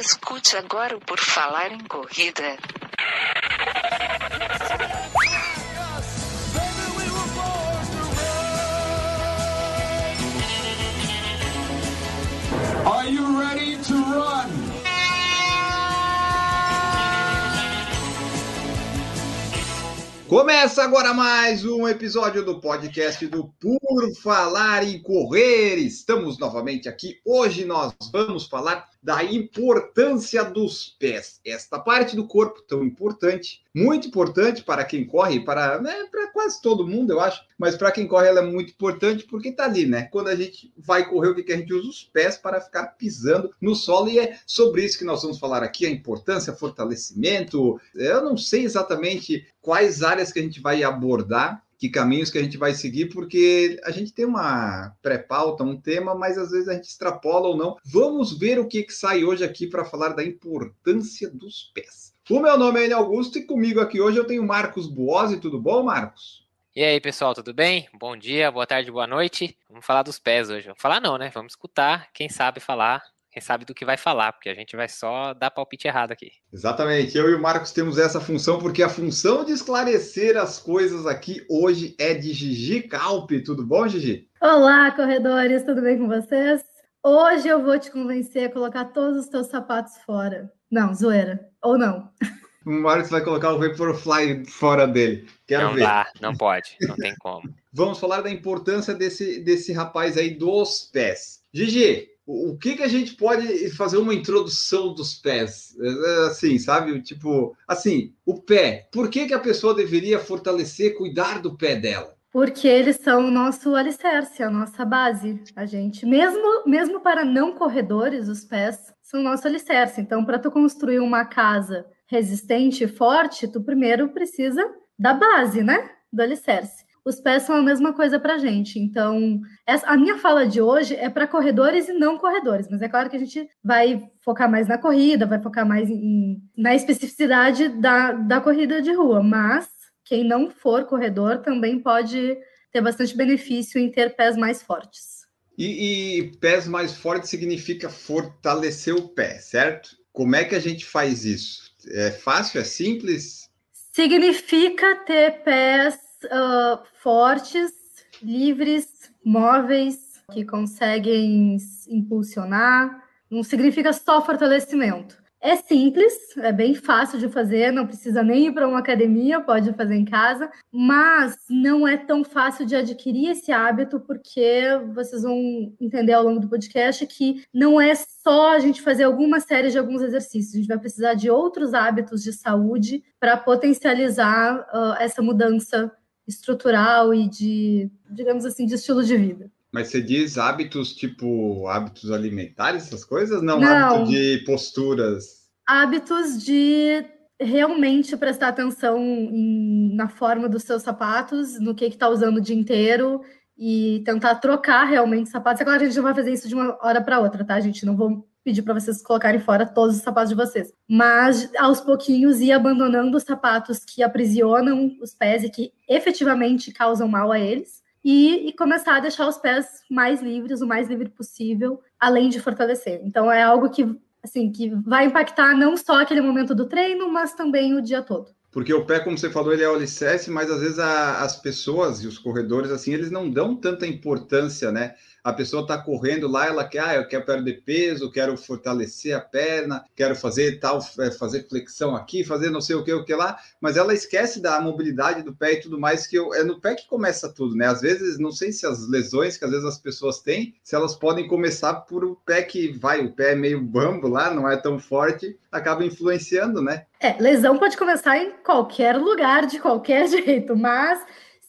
Escute agora o Por Falar em Corrida. Are you ready to run? Começa agora mais um episódio do podcast do Por Falar em Correr. Estamos novamente aqui. Hoje nós vamos falar da importância dos pés. Esta parte do corpo tão importante, muito importante para quem corre, para, né, para quase todo mundo, eu acho, mas para quem corre ela é muito importante porque tá ali, né? Quando a gente vai correr, o que, que a gente usa? Os pés para ficar pisando no solo e é sobre isso que nós vamos falar aqui, a importância, fortalecimento. Eu não sei exatamente quais áreas que a gente vai abordar, que caminhos que a gente vai seguir, porque a gente tem uma pré-pauta, um tema, mas às vezes a gente extrapola ou não. Vamos ver o que, que sai hoje aqui para falar da importância dos pés. O meu nome é Enio Augusto e comigo aqui hoje eu tenho Marcos Buozzi. Tudo bom, Marcos? E aí, pessoal, tudo bem? Bom dia, boa tarde, boa noite. Vamos falar dos pés hoje. Vamos falar não, né? Vamos escutar quem sabe falar quem sabe do que vai falar, porque a gente vai só dar palpite errado aqui. Exatamente. Eu e o Marcos temos essa função, porque a função de esclarecer as coisas aqui hoje é de Gigi Calpe. Tudo bom, Gigi? Olá, corredores, tudo bem com vocês? Hoje eu vou te convencer a colocar todos os teus sapatos fora. Não, zoeira. Ou não. O Marcos vai colocar o Vaporfly fora dele. Quero não ver. dá, não pode, não tem como. Vamos falar da importância desse, desse rapaz aí dos pés. Gigi, o que que a gente pode fazer uma introdução dos pés? Assim, sabe? Tipo, assim, o pé. Por que que a pessoa deveria fortalecer, cuidar do pé dela? Porque eles são o nosso alicerce, a nossa base. A gente, mesmo, mesmo para não corredores, os pés são o nosso alicerce. Então, para tu construir uma casa resistente e forte, tu primeiro precisa da base, né? Do alicerce os pés são a mesma coisa para a gente. Então, essa, a minha fala de hoje é para corredores e não corredores, mas é claro que a gente vai focar mais na corrida, vai focar mais em, na especificidade da, da corrida de rua, mas quem não for corredor também pode ter bastante benefício em ter pés mais fortes. E, e pés mais fortes significa fortalecer o pé, certo? Como é que a gente faz isso? É fácil? É simples? Significa ter pés uh, fortes, livres, móveis, que conseguem impulsionar. Não significa só fortalecimento. É simples, é bem fácil de fazer, não precisa nem ir para uma academia, pode fazer em casa, mas não é tão fácil de adquirir esse hábito, porque vocês vão entender ao longo do podcast que não é só a gente fazer alguma série de alguns exercícios, a gente vai precisar de outros hábitos de saúde para potencializar uh, essa mudança estrutural e de, digamos assim, de estilo de vida. Mas você diz hábitos tipo hábitos alimentares, essas coisas? Não, Não. hábito de posturas. Hábitos de realmente prestar atenção em- na forma dos seus sapatos, no que está usando o dia inteiro e tentar trocar realmente sapatos. É claro que a gente não vai fazer isso de uma hora para outra, tá, gente? Não vou pedir para vocês colocarem fora todos os sapatos de vocês, mas aos pouquinhos ir abandonando os sapatos que aprisionam os pés e que efetivamente causam mal a eles. E, e começar a deixar os pés mais livres, o mais livre possível, além de fortalecer. Então é algo que assim que vai impactar não só aquele momento do treino, mas também o dia todo. Porque o pé, como você falou, ele é o alicerce, mas às vezes a- as pessoas e os corredores, assim, eles não dão tanta importância, né? A pessoa tá correndo lá, ela quer, ah, eu quero perder peso, quero fortalecer a perna, quero fazer tal, é, fazer flexão aqui, fazer não sei o que, o que lá, mas ela esquece da mobilidade do pé e tudo mais, que eu- é no pé que começa tudo, né? Às vezes, não sei se as lesões que às vezes as pessoas têm, se elas podem começar por o pé que vai, o pé é meio bambo lá, não é tão forte, acaba influenciando, né? É, lesão pode começar em qualquer lugar, de qualquer jeito, mas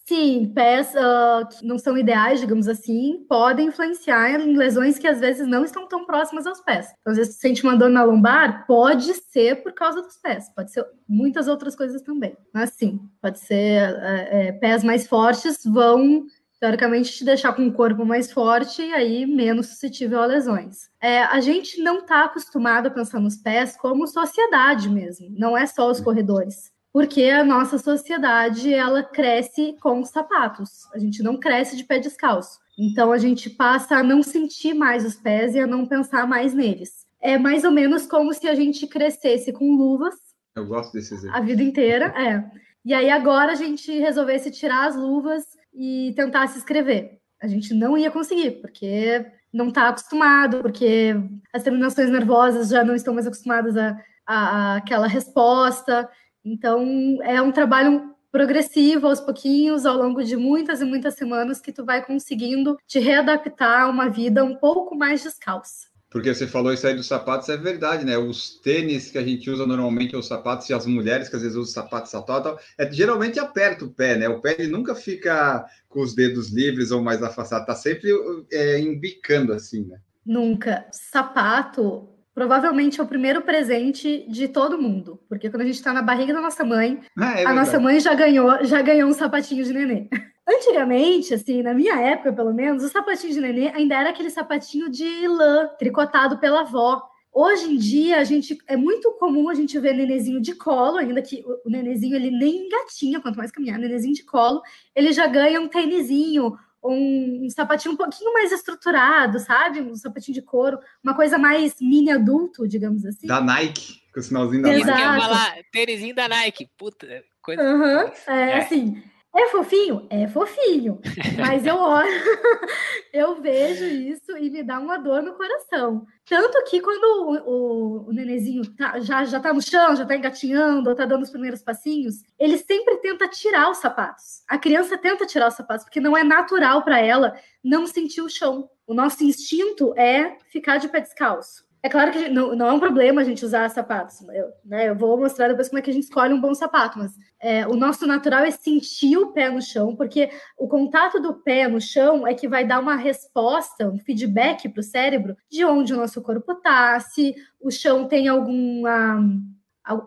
sim, pés ah, que não são ideais, digamos assim, podem influenciar em lesões que às vezes não estão tão próximas aos pés. Então, às vezes, você sente uma dor na lombar, pode ser por causa dos pés, pode ser muitas outras coisas também. Mas sim, pode ser é, é, pés mais fortes vão teoricamente te deixar com o corpo mais forte e aí menos suscetível a lesões. É, a gente não está acostumado a pensar nos pés como sociedade mesmo, não é só os corredores. Porque a nossa sociedade ela cresce com os sapatos. A gente não cresce de pé descalço. Então a gente passa a não sentir mais os pés e a não pensar mais neles. é mais ou menos como se a gente crescesse com luvas. Eu gosto desse exemplo. A vida inteira, é. E aí agora a gente resolvesse tirar as luvas e tentar se escrever. A gente não ia conseguir, porque não está acostumado, porque as terminações nervosas já não estão mais acostumadas a, a, a aquela resposta. Então é um trabalho progressivo aos pouquinhos, ao longo de muitas e muitas semanas, que tu vai conseguindo te readaptar a uma vida um pouco mais descalça. Porque você falou isso aí dos sapatos, é verdade, né? Os tênis que a gente usa normalmente, os sapatos, e as mulheres que às vezes usam sapatos tal, é, geralmente aperta o pé, né? O pé ele nunca fica com os dedos livres ou mais afastados, tá sempre é, embicando assim, né? Nunca. Sapato provavelmente é o primeiro presente de todo mundo, porque quando a gente está na barriga da nossa mãe, ah, é a nossa mãe já ganhou, já ganhou um sapatinho de nenê. Antigamente, assim, na minha época, pelo menos, o sapatinho de nenê ainda era aquele sapatinho de lã, tricotado pela avó. Hoje em dia, a gente é muito comum a gente ver nenezinho de colo, ainda que o nenezinho ele nem engatinha, quanto mais caminhar, nenezinho de colo, ele já ganha um tênisinho, um, um sapatinho um pouquinho mais estruturado, sabe? Um sapatinho de couro, uma coisa mais mini adulto, digamos assim. Da Nike, com o sinalzinho da Exato. Nike. Isso que eu ia falar, tênisinho da Nike, puta, coisa... Uhum, é, é, assim... É fofinho? É fofinho. Mas eu olho, eu vejo isso e me dá uma dor no coração. Tanto que quando o, o, o nenezinho tá, já, já tá no chão, já tá engatinhando, ou tá dando os primeiros passinhos, ele sempre tenta tirar os sapatos. A criança tenta tirar os sapatos, porque não é natural para ela não sentir o chão. O nosso instinto é ficar de pé descalço. É claro que não, não é um problema a gente usar sapatos. Eu, né, eu vou mostrar depois como é que a gente escolhe um bom sapato, mas é, o nosso natural é sentir o pé no chão, porque o contato do pé no chão é que vai dar uma resposta, um feedback para o cérebro de onde o nosso corpo está, se o chão tem alguma,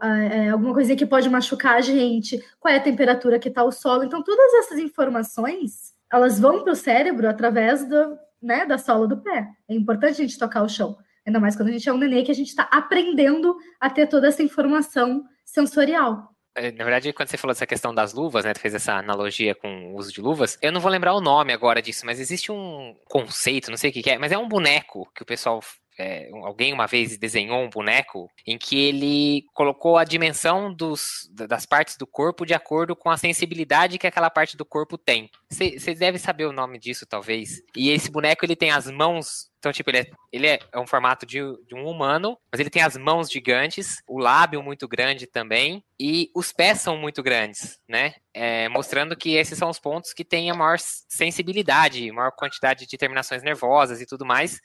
é, alguma coisa que pode machucar a gente, qual é a temperatura que está o solo. Então, todas essas informações elas vão para o cérebro através do, né, da sola do pé. É importante a gente tocar o chão. Ainda mais quando a gente é um nenê que a gente está aprendendo a ter toda essa informação sensorial. É, na verdade, quando você falou dessa questão das luvas, né, fez essa analogia com o uso de luvas, eu não vou lembrar o nome agora disso, mas existe um conceito, não sei o que, que é, mas é um boneco que o pessoal é, alguém uma vez desenhou um boneco em que ele colocou a dimensão dos, das partes do corpo de acordo com a sensibilidade que aquela parte do corpo tem. Você deve saber o nome disso, talvez. E esse boneco ele tem as mãos então, tipo, ele é, ele é, é um formato de, de, um humano, mas ele tem as mãos gigantes, o lábio muito grande também, e os pés são muito grandes, né? É, mostrando que esses são os pontos que têm a maior sensibilidade, maior quantidade de terminações nervosas e tudo mais.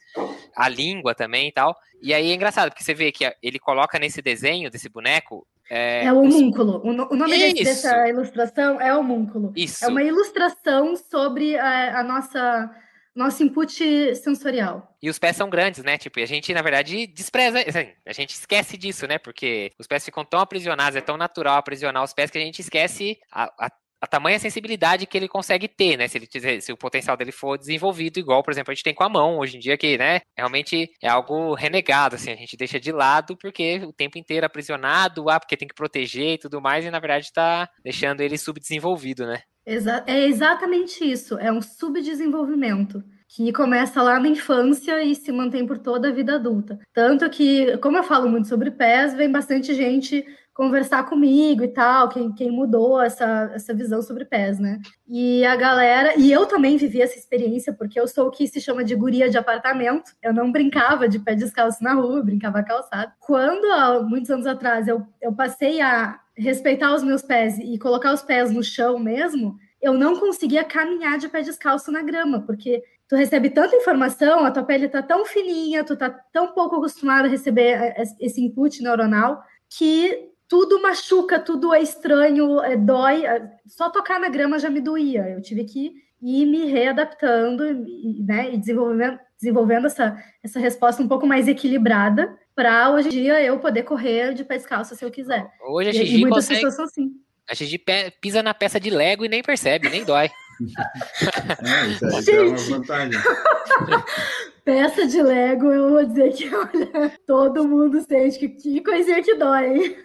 A língua também e tal. E aí é engraçado, porque você vê que ele coloca nesse desenho desse boneco é, é o homúnculo. O nome desse, dessa ilustração é homúnculo. Isso. É uma ilustração sobre a, a nossa nosso input sensorial. E os pés são grandes, né? Tipo, a gente, na verdade, despreza. Assim, a gente esquece disso, né? Porque os pés ficam tão aprisionados, é tão natural aprisionar os pés que a gente esquece a, a a tamanha sensibilidade que ele consegue ter, né? Se ele se o potencial dele for desenvolvido, igual, por exemplo, a gente tem com a mão hoje em dia, que, né, realmente é algo renegado, assim, a gente deixa de lado porque o tempo inteiro aprisionado, ah, porque tem que proteger e tudo mais, e na verdade tá deixando ele subdesenvolvido, né? É exatamente isso, é um subdesenvolvimento que começa lá na infância e se mantém por toda a vida adulta. Tanto que, como eu falo muito sobre pés, vem bastante gente conversar comigo e tal, quem, quem mudou essa, essa visão sobre pés, né? E a galera, e eu também vivi essa experiência, porque eu sou o que se chama de guria de apartamento, eu não brincava de pé descalço na rua, brincava calçado. Quando, há muitos anos atrás, eu, eu passei a respeitar os meus pés e colocar os pés no chão mesmo, eu não conseguia caminhar de pé descalço na grama, porque tu recebe tanta informação, a tua pele tá tão fininha, tu tá tão pouco acostumado a receber esse input neuronal, que tudo machuca, tudo é estranho, é, dói. Só tocar na grama já me doía. Eu tive que ir me readaptando e, né, e desenvolvendo, desenvolvendo essa, essa resposta um pouco mais equilibrada para hoje em dia eu poder correr de pé descalço se eu quiser. Hoje a Gigi e, e muitas consegue... pessoas são assim. A Gigi pisa na peça de Lego e nem percebe, nem dói. é, isso, aí é uma vantagem. Peça de Lego, eu vou dizer que, olha, todo mundo sente que, que coisinha que dói, hein?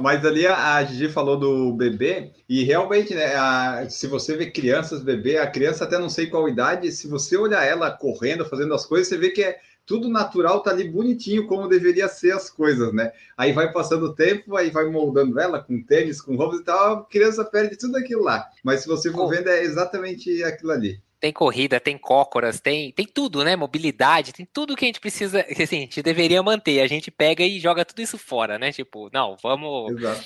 Mas ali a, a Gigi falou do bebê, e realmente, né, a- se você vê crianças, bebê, a criança até não sei qual idade, se você olhar ela correndo, fazendo as coisas, você vê que é tudo natural, tá ali bonitinho, como deveria ser as coisas, né? Aí vai passando o tempo, aí vai moldando ela com tênis, com roupas e tal, a criança perde tudo aquilo lá. Mas se você for vendo, é exatamente aquilo ali. Tem corrida, tem cócoras, tem, tem tudo, né? Mobilidade, tem tudo que a gente precisa, que assim, a gente deveria manter. A gente pega e joga tudo isso fora, né? Tipo, não, vamos Exato.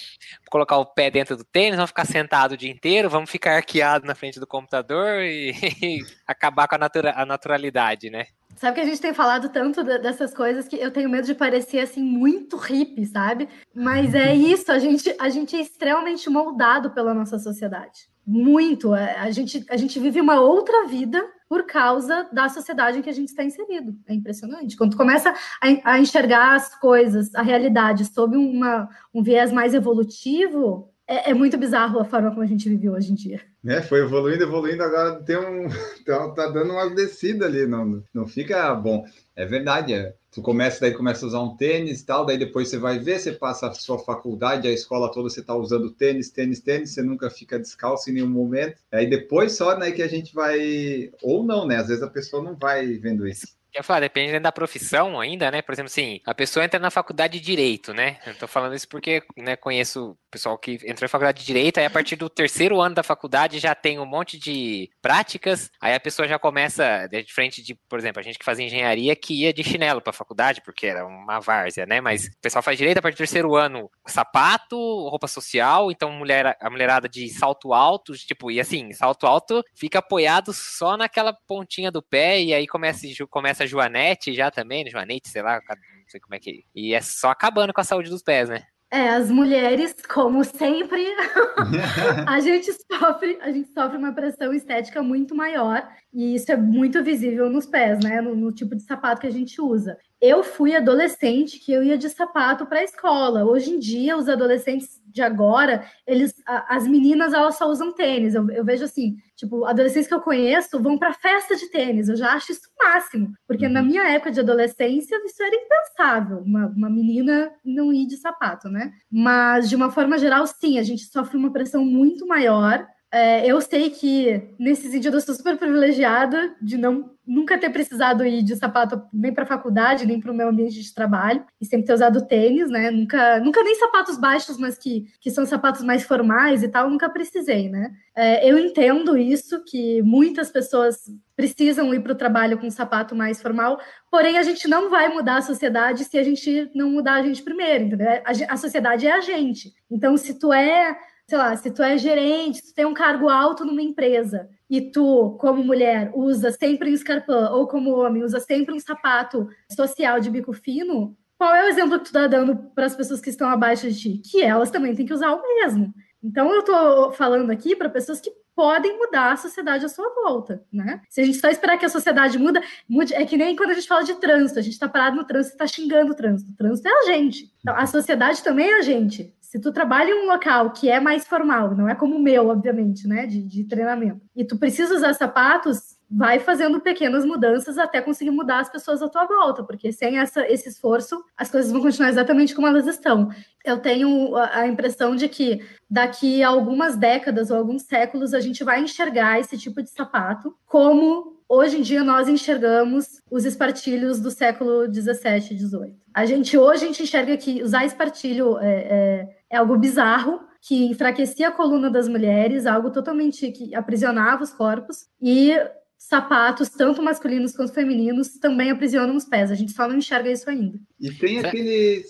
colocar o pé dentro do tênis, vamos ficar sentado o dia inteiro, vamos ficar arqueado na frente do computador e, acabar com a, natura, a naturalidade, né? Sabe que a gente tem falado tanto de- dessas coisas que eu tenho medo de parecer assim muito hippie, sabe? Mas é isso, a gente, a gente é extremamente moldado pela nossa sociedade. Muito. é, A gente, a gente vive uma outra vida por causa da sociedade em que a gente está inserido. É impressionante. Quando começa a, a enxergar as coisas, a realidade, sob uma, um viés mais evolutivo, é, é muito bizarro a forma como a gente vive hoje em dia. né? Foi evoluindo, evoluindo, agora tem um. Tá, tá dando uma descida ali, não, não fica bom. É verdade, é. Tu começa, daí começa a usar um tênis e tal, daí depois você vai ver, você passa a sua faculdade, a escola toda, você tá usando tênis, tênis, tênis, você nunca fica descalço em nenhum momento. Aí depois só, né, que a gente vai. Ou não, né? Às vezes a pessoa não vai vendo isso. Quer falar, depende da profissão ainda, né? Por exemplo, assim, a pessoa entra na faculdade de Direito, né? Eu tô falando isso porque, né, conheço pessoal que entrou na faculdade de Direito, aí a partir do terceiro ano da faculdade já tem um monte de práticas, aí a pessoa já começa, de frente de, por exemplo, a gente que fazia engenharia que ia de chinelo pra faculdade, porque era uma várzea, né? Mas o pessoal faz Direito a partir do terceiro ano, sapato, roupa social, então mulher, a mulherada de salto alto, tipo, e assim, salto alto fica apoiado só naquela pontinha do pé, e aí começa, começa a Joanete já também, né? Joanete, sei lá, não sei como é que. E é só acabando com a saúde dos pés, né? É, as mulheres, como sempre, a gente sofre, a gente sofre uma pressão estética muito maior e isso é muito visível nos pés, né? No, no tipo de sapato que a gente usa. Eu fui adolescente que eu ia de sapato para a escola. Hoje em dia, os adolescentes de agora, eles, as meninas elas só usam tênis. Eu, eu vejo assim, tipo, adolescentes que eu conheço vão para festa de tênis. Eu já acho isso o máximo, porque na minha época de adolescência isso era impensável, uma, uma menina não ir de sapato, né? Mas de uma forma geral, sim, a gente sofre uma pressão muito maior. É, eu sei que nesse sentido eu sou super privilegiada de não nunca ter precisado ir de sapato nem para faculdade, nem para o meu ambiente de trabalho, e sempre ter usado tênis, né? Nunca, nunca nem sapatos baixos, mas que, que são sapatos mais formais e tal, nunca precisei, né? É, eu entendo isso, que muitas pessoas precisam ir para o trabalho com um sapato mais formal, porém a gente não vai mudar a sociedade se a gente não mudar a gente primeiro, entendeu? A, a sociedade é a gente. Então, se tu é sei lá, se tu é gerente, se tu tem um cargo alto numa empresa e tu, como mulher, usa sempre um escarpão ou como homem, usa sempre um sapato social de bico fino, qual é o exemplo que tu tá dando para as pessoas que estão abaixo de ti? Que elas também têm que usar o mesmo. Então eu tô falando aqui para pessoas que podem mudar a sociedade à sua volta, né? Se a gente só esperar que a sociedade muda, mude, é que nem quando a gente fala de trânsito, a gente tá parado no trânsito e tá xingando o trânsito. O trânsito é a gente. Então, a sociedade também é a gente. Se tu trabalha em um local que é mais formal, não é como o meu, obviamente, né, de, de treinamento, e tu precisa usar sapatos, vai fazendo pequenas mudanças até conseguir mudar as pessoas à tua volta, porque sem essa, esse esforço, as coisas vão continuar exatamente como elas estão. Eu tenho a, impressão de que daqui a algumas décadas ou alguns séculos a gente vai enxergar esse tipo de sapato como hoje em dia nós enxergamos os espartilhos do século 17 e 18. A gente hoje a gente enxerga que usar espartilho é, é, é algo bizarro, que enfraquecia a coluna das mulheres, algo totalmente que aprisionava os corpos e sapatos, tanto masculinos quanto femininos, também aprisionam os pés. A gente só não enxerga isso ainda. E tem aquele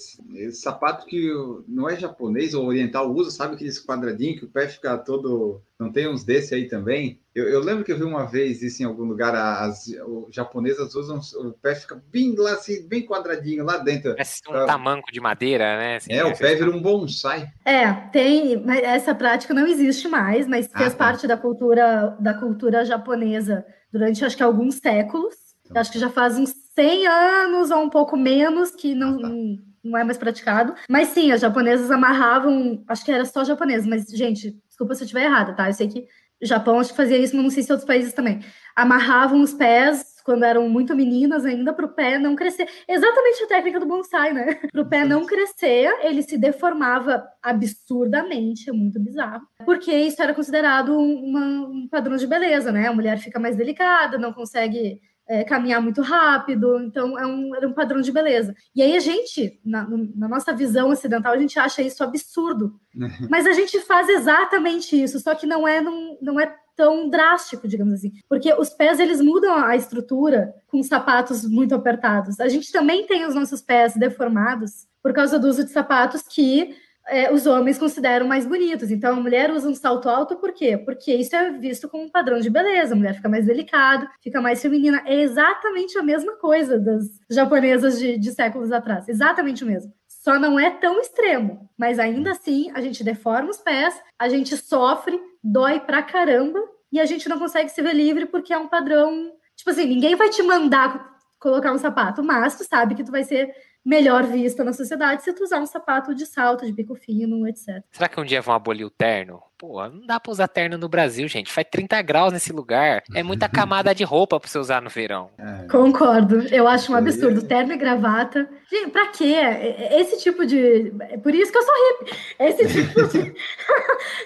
sapato que não é japonês ou oriental usa, sabe aqueles quadradinhos que o pé fica todo. Não tem uns desse aí também? Eu, eu lembro que eu vi uma vez isso em algum lugar, as, as japonesas usam, o pé fica bem lá, assim, bem quadradinho lá dentro. Parece um tamanco de madeira, né? Assim, é, o pé vira um bonsai. É, tem, mas essa prática não existe mais, mas fez Ah, tá. parte da cultura da cultura japonesa durante acho que alguns séculos. Tá. Acho que já faz uns 100 anos ou um pouco menos que não, Ah, tá. Não, é mais praticado. Mas sim, as japonesas amarravam, acho que era só japonês, mas gente, desculpa se eu estiver errada, tá? Eu sei que o Japão acho que fazia isso, mas não sei se outros países também. Amarravam os pés quando eram muito meninas ainda, para o pé não crescer. Exatamente a técnica do bonsai, né? Para o pé não crescer, ele se deformava absurdamente, é muito bizarro, porque isso era considerado uma, um padrão de beleza, né? A mulher fica mais delicada, não consegue é, caminhar muito rápido, então é um, era um padrão de beleza. E aí a gente, na, na, nossa visão ocidental, a gente acha isso absurdo. Mas a gente faz exatamente isso, só que não é, não, não é tão drástico, digamos assim. Porque os pés, eles mudam a estrutura com sapatos muito apertados. A gente também tem os nossos pés deformados por causa do uso de sapatos que é, os homens consideram mais bonitos. Então, a mulher usa um salto alto por quê? Porque isso é visto como um padrão de beleza. A mulher fica mais delicada, fica mais feminina. É exatamente a mesma coisa das japonesas de, de séculos atrás. Exatamente o mesmo. Só não é tão extremo. Mas ainda assim, a gente deforma os pés, a gente sofre, dói pra caramba, e a gente não consegue se ver livre porque é um padrão. Tipo assim, ninguém vai te mandar colocar um sapato, mas tu sabe que tu vai ser melhor vista na sociedade se tu usar um sapato de salto, de bico fino, etc. Será que um dia vão abolir o terno? Pô, não dá pra usar terno no Brasil, gente. Faz 30 graus nesse lugar. É muita camada de roupa pra você usar no verão. É. Concordo. Eu acho um absurdo. Terno e gravata. Gente, pra quê? Esse tipo de. É por isso que eu sou hippie. Esse tipo de,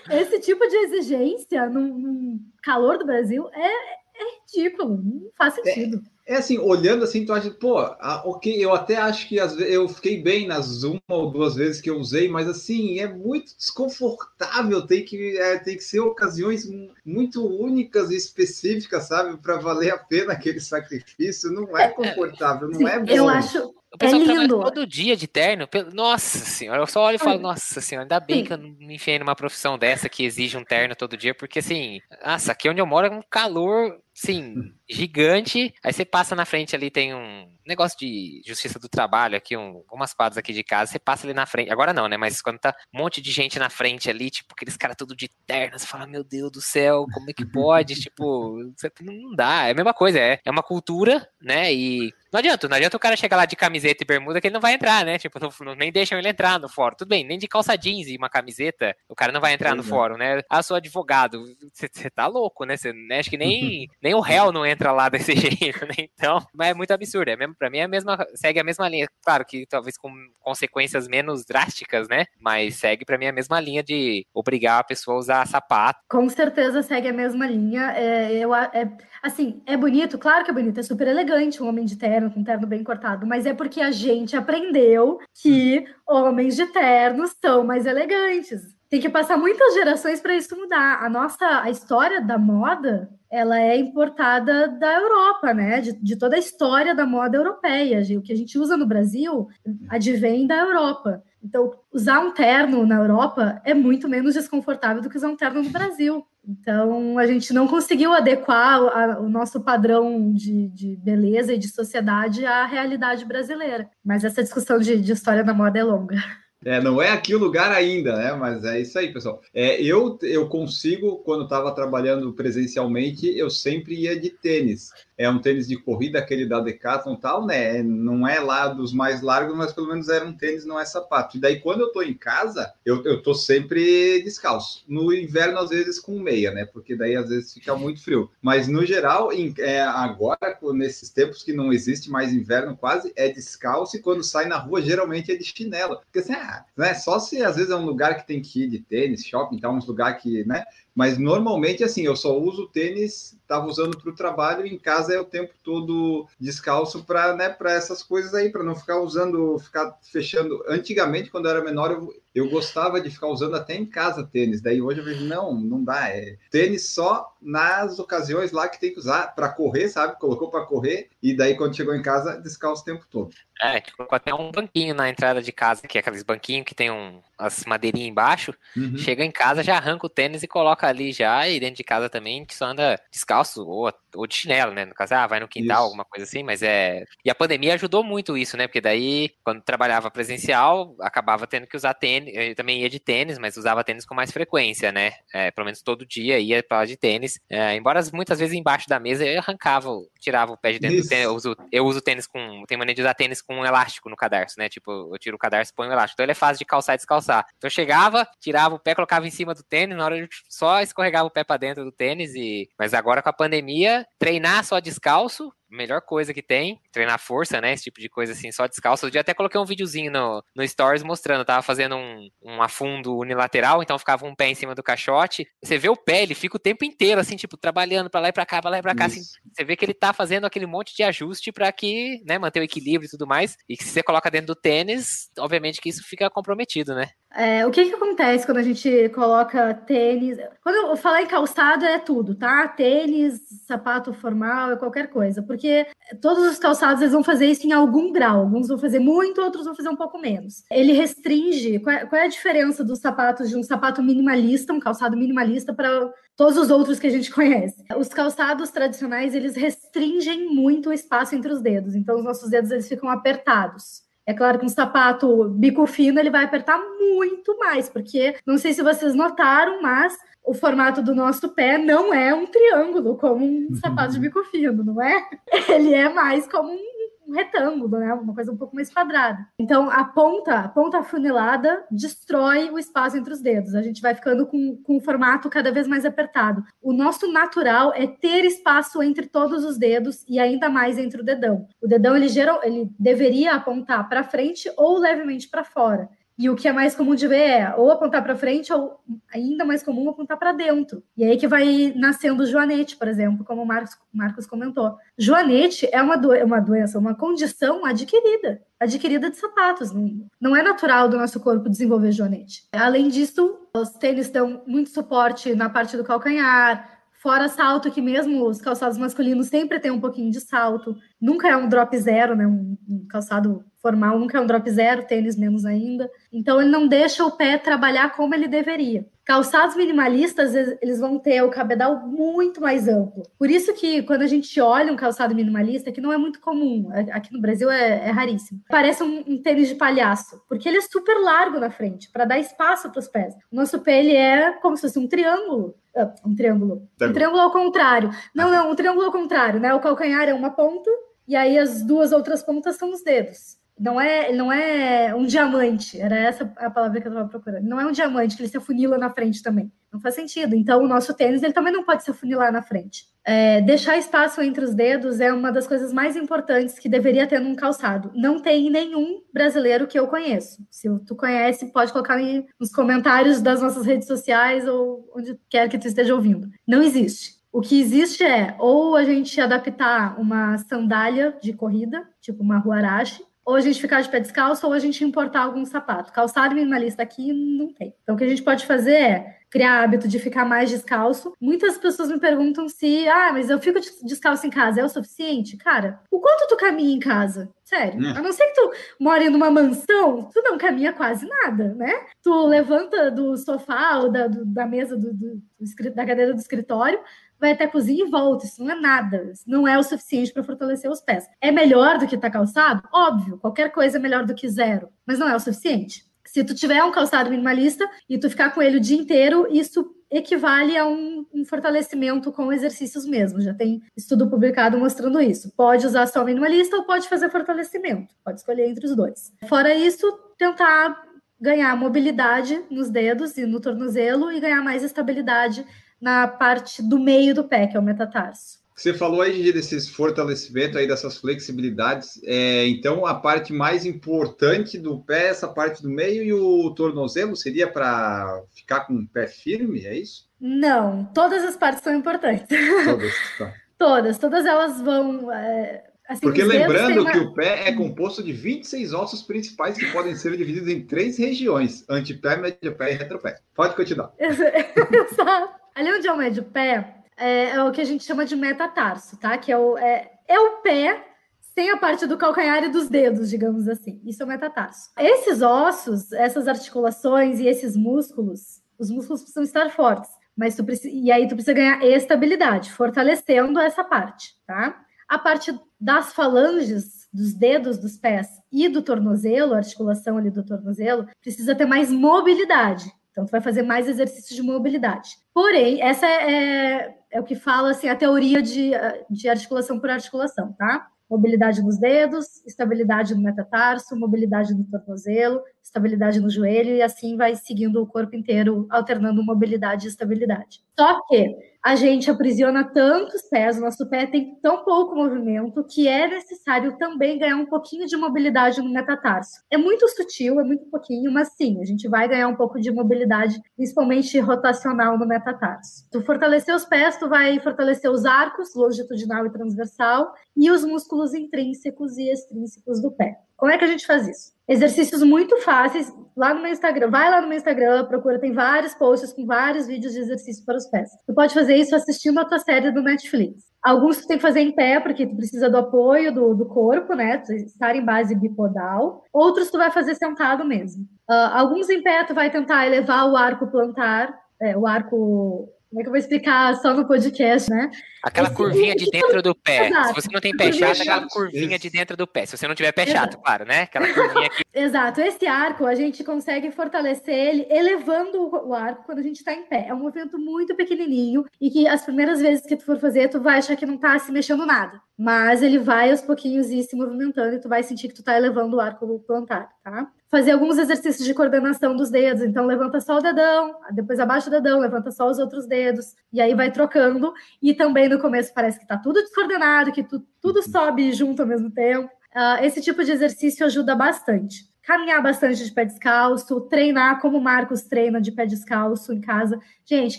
Esse tipo de exigência no calor do Brasil é, é ridículo. Não faz sentido. É. É assim, olhando assim, tu acha, pô, ah, ok, eu até acho que as, eu fiquei bem nas uma ou duas vezes que eu usei, mas assim, é muito desconfortável, tem que, é, tem que ser ocasiões muito únicas e específicas, sabe, para valer a pena aquele sacrifício. Não é, é, é confortável, não Sim, é bom. Eu acho, o pessoal é trabalha todo dia de terno. Nossa senhora, eu só olho e falo, nossa senhora, ainda bem que eu não me enfiei numa profissão dessa que exige um terno todo dia, porque assim, nossa, aqui onde eu moro é um calor, sim, gigante. Aí você passa na frente ali, tem um negócio de justiça do trabalho aqui, um, algumas quadras aqui de casa, você passa ali na frente. Agora não, né? Mas quando tá um monte de gente na frente ali, tipo, aqueles caras tudo de terno, você fala, meu Deus do céu, como é que pode? tipo, não dá. É a mesma coisa, é, é uma cultura, né? E não adianta, não adianta o cara chegar lá de camiseta e bermuda que ele não vai entrar, né? Tipo, não, nem deixam ele entrar no fórum. Tudo bem, nem de calça jeans e uma camiseta, o cara não vai entrar no é. fórum, né? Ah, sou advogado. Você tá louco, né? Cê, né? Acho que nem, nem o réu não entra lá desse jeito, né? Então, mas é muito absurdo. É mesmo, pra mim é a mesma, segue a mesma linha. Claro que talvez com consequências menos drásticas, né? Mas segue pra mim a mesma linha de obrigar a pessoa a usar sapato. Com certeza segue a mesma linha. É, eu, é, assim, é bonito, claro que é bonito, é super elegante um homem de terno, com terno bem cortado, mas é porque a gente aprendeu que homens de terno são mais elegantes tem que passar muitas gerações para isso mudar. A nossa a história da moda, ela é importada da Europa, né? De, de, toda a história da moda europeia. O que a gente usa no Brasil advém da Europa. Então, usar um terno na Europa é muito menos desconfortável do que usar um terno no Brasil. Então, a gente não conseguiu adequar a, o nosso padrão de, de, beleza e de sociedade à realidade brasileira. Mas essa discussão de, de história da moda é longa. É, não é aqui o lugar ainda, né? Mas é isso aí, pessoal. É, eu, eu consigo, quando estava trabalhando presencialmente, eu sempre ia de tênis é um tênis de corrida, aquele da Decathlon tal, né? Não é lá dos mais largos, mas pelo menos era um tênis, não é sapato. E daí, quando eu tô em casa, eu, eu tô sempre descalço. No inverno, às vezes, com meia, né? Porque daí, às vezes, fica muito frio. Mas, no geral, em, é, agora, nesses tempos que não existe mais inverno quase, é descalço e quando sai na rua, geralmente é de chinelo. Porque, assim, ah, né? Só se, às vezes, é um lugar que tem que ir de tênis, shopping, tal, uns lugares que, né? Mas normalmente, assim, eu só uso tênis, estava usando para o trabalho, em casa é o tempo todo descalço para né, essas coisas aí, para não ficar usando, ficar fechando. Antigamente, quando eu era menor, eu, eu gostava de ficar usando até em casa tênis. Daí hoje eu vejo, não, não dá. É tênis só nas ocasiões lá que tem que usar para correr, sabe? Colocou para correr, e daí quando chegou em casa, descalço o tempo todo. É, colocou até um banquinho na entrada de casa, que é aqueles banquinhos que tem um, as madeirinhas embaixo. Uhum. Chega em casa, já arranca o tênis e coloca ali já, e dentro de casa também, que só anda descalço ou, ou de chinelo, né? No caso, ah, vai no quintal, isso. alguma coisa assim, mas é. E a pandemia ajudou muito isso, né? Porque daí, quando trabalhava presencial, acabava tendo que usar tênis. Eu também ia de tênis, mas usava tênis com mais frequência, né? É, pelo menos todo dia ia para de tênis. É, embora muitas vezes embaixo da mesa eu arrancava, tirava o pé de dentro isso. do tênis. Eu uso, eu uso tênis com. Tenho maneira de usar tênis com um elástico no cadarço, né? Tipo, eu tiro o cadarço e ponho o elástico. Então ele é fácil de calçar e descalçar. Então eu chegava, tirava o pé, colocava em cima do tênis, na hora eu só escorregava o pé para dentro do tênis. e Mas agora com a pandemia, treinar só descalço melhor coisa que tem, treinar força, né? Esse tipo de coisa assim, só descalço. Eu já até coloquei um videozinho no, no Stories mostrando, eu tava fazendo um, um afundo unilateral, então ficava um pé em cima do caixote. Você vê o pé, ele fica o tempo inteiro, assim, tipo, trabalhando pra lá e pra cá, pra lá e pra cá. Assim, você vê que ele tá fazendo aquele monte de ajuste para que, né, manter o equilíbrio e tudo mais. E que se você coloca dentro do tênis, obviamente que isso fica comprometido, né? É, o que, que acontece quando a gente coloca tênis? Quando eu falar em calçado é tudo, tá? Tênis, sapato formal, é qualquer coisa. Porque todos os calçados eles vão fazer isso em algum grau. Alguns vão fazer muito, outros vão fazer um pouco menos. Ele restringe. Qual é, qual é a diferença dos sapatos de um sapato minimalista, um calçado minimalista, para todos os outros que a gente conhece? Os calçados tradicionais eles restringem muito o espaço entre os dedos. Então os nossos dedos eles ficam apertados. É claro que um sapato bico fino ele vai apertar muito mais, porque não sei se vocês notaram, mas o formato do nosso pé não é um triângulo como um sapato de bico fino, não é? Ele é mais como um um retângulo, né? Uma coisa um pouco mais quadrada. Então, a ponta, a ponta afunilada destrói o espaço entre os dedos. A gente vai ficando com, com o formato cada vez mais apertado. O nosso natural é ter espaço entre todos os dedos e ainda mais entre o dedão. O dedão, ele, geral, ele deveria apontar para frente ou levemente para fora. E o que é mais comum de ver é ou apontar para frente ou ainda mais comum apontar para dentro. E aí que vai nascendo o joanete, por exemplo, como o Marcos, Marcos comentou. Joanete é uma, do, é uma doença, uma condição adquirida, adquirida de sapatos. Não, não é natural do nosso corpo desenvolver joanete. Além disso, os tênis dão muito suporte na parte do calcanhar, Fora salto, que mesmo os calçados masculinos sempre tem um pouquinho de salto. Nunca é um drop zero, né? Um, calçado formal nunca é um drop zero, tênis menos ainda. Então ele não deixa o pé trabalhar como ele deveria. Calçados minimalistas, eles vão ter o cabedal muito mais amplo. Por isso que quando a gente olha um calçado minimalista, que não é muito comum, aqui no Brasil é, é raríssimo, parece um, um, tênis de palhaço, porque ele é super largo na frente, para dar espaço para os pés. O nosso pé ele é como se fosse um triângulo. Ah, um triângulo. Um triângulo ao contrário. Não, não, um triângulo ao contrário, né? O calcanhar é uma ponta e aí as duas outras pontas são os dedos. Não é, não é um diamante, era essa a palavra que eu estava procurando. Não é um diamante que ele se afunila na frente também. Não faz sentido. Então, o nosso tênis ele também não pode se afunilar na frente. É, deixar espaço entre os dedos é uma das coisas mais importantes que deveria ter num calçado. Não tem nenhum brasileiro que eu conheço. Se tu conhece, pode colocar nos comentários das nossas redes sociais ou onde quer que tu esteja ouvindo. Não existe. O que existe é ou a gente adaptar uma sandália de corrida, tipo uma huarache, ou a gente ficar de pé descalço, ou a gente importar algum sapato. Calçado minimalista aqui não tem. Então, o que a gente pode fazer é criar hábito de ficar mais descalço. Muitas pessoas me perguntam se, ah, mas eu fico descalço em casa, é o suficiente? Cara, o quanto tu caminha em casa? Sério, é. a não ser que tu more numa mansão, tu não caminha quase nada, né? Tu levanta do sofá ou da, do, da mesa do, do, do, da cadeira do escritório, vai até a cozinha e volta. Isso não é nada. Isso não é o suficiente para fortalecer os pés. É melhor do que estar tá calçado? Óbvio, qualquer coisa é melhor do que zero, mas não é o suficiente. Se tu tiver um calçado minimalista e tu ficar com ele o dia inteiro, isso equivale a um, um, fortalecimento com exercícios mesmo. Já tem estudo publicado mostrando isso. Pode usar só minimalista ou pode fazer fortalecimento. Pode escolher entre os dois. Fora isso, tentar ganhar mobilidade nos dedos e no tornozelo e ganhar mais estabilidade na parte do meio do pé, que é o metatarso. Você falou aí desses fortalecimentos aí, dessas flexibilidades. É, então, a parte mais importante do pé, essa parte do meio e o tornozelo seria para ficar com o pé firme, é isso? Não, todas as partes são importantes. Todas, tá. todas, todas elas vão. É, assim, Porque lembrando uma... que o pé é composto de 26 ossos principais que podem ser divididos em três regiões: antepé, médio pé e retropé. Pode continuar. Exato. Ali onde é o médio pé, é, é, o que a gente chama de metatarso, tá? Que é o, é, é o pé sem a parte do calcanhar e dos dedos, digamos assim. Isso é o metatarso. Esses ossos, essas articulações e esses músculos, os músculos precisam estar fortes. Mas tu precisa, e aí tu precisa ganhar estabilidade, fortalecendo essa parte, tá? A parte das falanges, dos dedos dos pés e do tornozelo, a articulação ali do tornozelo, precisa ter mais mobilidade. Então, tu vai fazer mais exercícios de mobilidade. Porém, essa é, é, é o que fala assim, a teoria de, de articulação por articulação, tá? Mobilidade nos dedos, estabilidade no metatarso, mobilidade no tornozelo, estabilidade no joelho, e assim vai seguindo o corpo inteiro, alternando mobilidade e estabilidade. Só que a gente aprisiona tanto os pés, o nosso pé tem tão pouco movimento que é necessário também ganhar um pouquinho de mobilidade no metatarso. É muito sutil, é muito pouquinho, mas sim, a gente vai ganhar um pouco de mobilidade, principalmente rotacional no metatarso. Tu fortalecer os pés, tu vai fortalecer os arcos longitudinal e transversal e os músculos intrínsecos e extrínsecos do pé. Como é que a gente faz isso? Exercícios muito fáceis lá no meu Instagram. Vai lá no meu Instagram, procura, tem vários posts com vários vídeos de exercício para os pés. Tu pode fazer isso assistindo a tua série do Netflix. Alguns tu tem que fazer em pé, porque tu precisa do apoio do, do corpo, né? Tu estar em base bipodal. Outros tu vai fazer sentado mesmo. Uh, alguns em pé tu vai tentar elevar o arco plantar, é, o arco como é que eu vou explicar só no podcast, né? Aquela Esse curvinha de dentro do pé. Exato. Se você não tem pé chato, aquela curvinha Isso. de dentro do pé. Se você não tiver pé chato, Exato. claro, né? Aquela curvinha aqui. Exato. Esse arco, a gente consegue fortalecer ele elevando o arco quando a gente tá em pé. É um movimento muito pequenininho e que as primeiras vezes que tu for fazer, tu vai achar que não tá se mexendo nada. Mas ele vai aos pouquinhos ir se movimentando e tu vai sentir que tu tá elevando o arco plantar, tá? fazer alguns exercícios de coordenação dos dedos. Então, levanta só o dedão, depois abaixa o dedão, levanta só os outros dedos, e aí vai trocando. E também no começo parece que está tudo descoordenado, que tu, tudo sobe junto ao mesmo tempo. Uh, esse tipo de exercício ajuda bastante. Caminhar bastante de pé descalço, treinar como o Marcos treina de pé descalço em casa. Gente,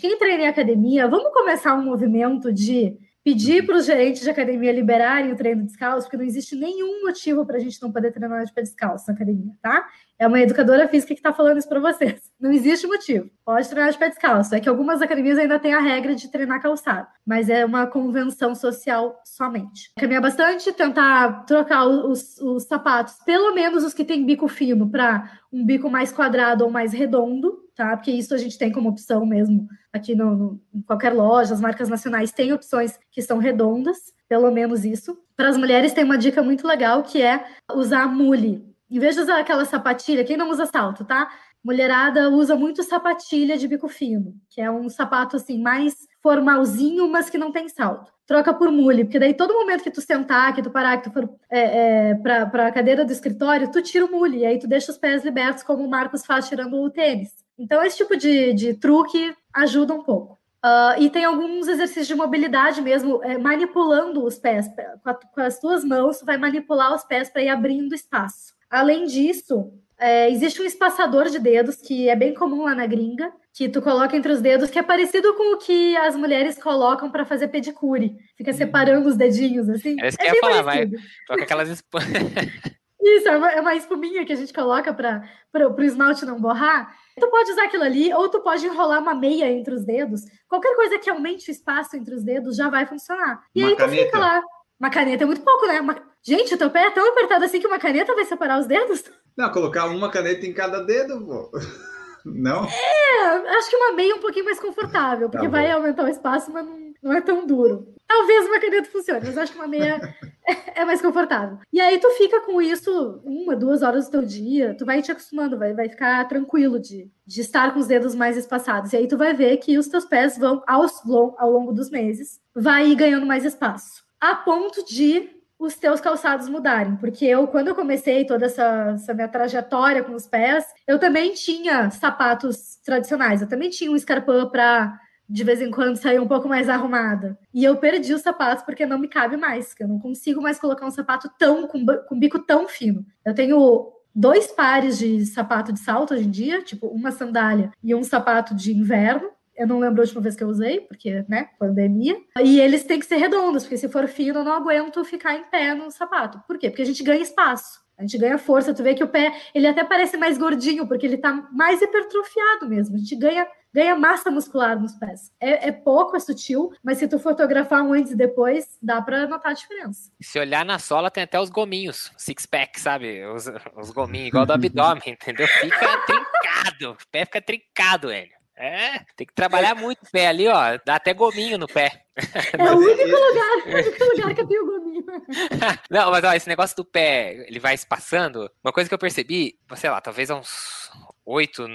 quem treina em academia, vamos começar um movimento de pedir para os gerentes de academia liberarem o treino descalço, porque não existe nenhum motivo para a gente não poder treinar de pé descalço na academia, tá? É uma educadora física que está falando isso para vocês. Não existe motivo. Pode treinar de pé descalço. É que algumas academias ainda têm a regra de treinar calçado, mas é uma convenção social somente. Caminhar bastante, tentar trocar os, os sapatos, pelo menos os que têm bico fino, para um bico mais quadrado ou mais redondo, tá? Porque isso a gente tem como opção mesmo aqui no, no, em qualquer loja, as marcas nacionais têm opções que são redondas, pelo menos isso. Para as mulheres tem uma dica muito legal que é usar mule. Em vez de usar aquela sapatilha, quem não usa salto, tá? Mulherada usa muito sapatilha de bico fino, que é um sapato assim mais formalzinho, mas que não tem salto. Troca por mule, porque daí todo momento que tu sentar, que tu parar, que tu for é, é, para a cadeira do escritório, tu tira o mule, e aí tu deixa os pés libertos, como o Marcos faz tirando o tênis. Então, esse tipo de, de truque ajuda um pouco. Uh, e tem alguns exercícios de mobilidade mesmo, é, manipulando os pés. Com, a, com, as tuas mãos, tu vai manipular os pés para ir abrindo espaço. Além disso, é, existe um espaçador de dedos que é bem comum lá na gringa, que tu coloca entre os dedos, que é parecido com o que as mulheres colocam para fazer pedicure. Fica separando os dedinhos, assim. É isso que é eu ia falar, vai. Toca aquelas Isso, é uma, é uma espuminha que a gente coloca para o esmalte não borrar. Tu pode usar aquilo ali, ou tu pode enrolar uma meia entre os dedos. Qualquer coisa que aumente o espaço entre os dedos já vai funcionar. E uma aí caneta. tu fica lá. Uma caneta é muito pouco, né? Uma... Gente, o teu pé é tão apertado assim que uma caneta vai separar os dedos? Não, colocar uma caneta em cada dedo, pô. Não? É, acho que uma meia é um pouquinho mais confortável, porque tá vai aumentar o espaço, mas não, não é tão duro. Talvez uma caneta funcione, mas acho que uma meia é, mais confortável. E aí tu fica com isso uma, duas horas do teu dia, tu vai te acostumando, vai, vai ficar tranquilo de, de estar com os dedos mais espaçados. E aí tu vai ver que os teus pés vão, aos, ao longo dos meses, vai ganhando mais espaço. A ponto de os teus calçados mudarem. Porque eu, quando eu comecei toda essa, essa, minha trajetória com os pés, eu também tinha sapatos tradicionais. Eu também tinha um escarpão para de vez em quando sair um pouco mais arrumada. E eu perdi os sapatos porque não me cabe mais. Eu não consigo mais colocar um sapato tão com, com bico tão fino. Eu tenho dois pares de sapato de salto hoje em dia, tipo uma sandália e um sapato de inverno. Eu não lembro a última vez que eu usei, porque, né, pandemia. E eles têm que ser redondos, porque se for fino, eu não aguento ficar em pé no sapato. Por quê? Porque a gente ganha espaço. A gente ganha força, tu vê que o pé, ele até parece mais gordinho, porque ele tá mais hipertrofiado mesmo. A gente ganha, ganha massa muscular nos pés. É, é pouco, é sutil, mas se tu fotografar um antes e depois, dá para notar a diferença. Se olhar na sola, tem até os gominhos, six pack, sabe? Os, os gominhos, igual do abdômen, entendeu? Fica trincado, o pé fica trincado, velho. É, tem que trabalhar muito o pé ali, ó. Dá até gominho no pé. É o único lugar, o único lugar que eu tenho gominho. Não, mas ó, esse negócio do pé, ele vai espaçando. Uma coisa que eu percebi, sei lá, talvez há uns oito,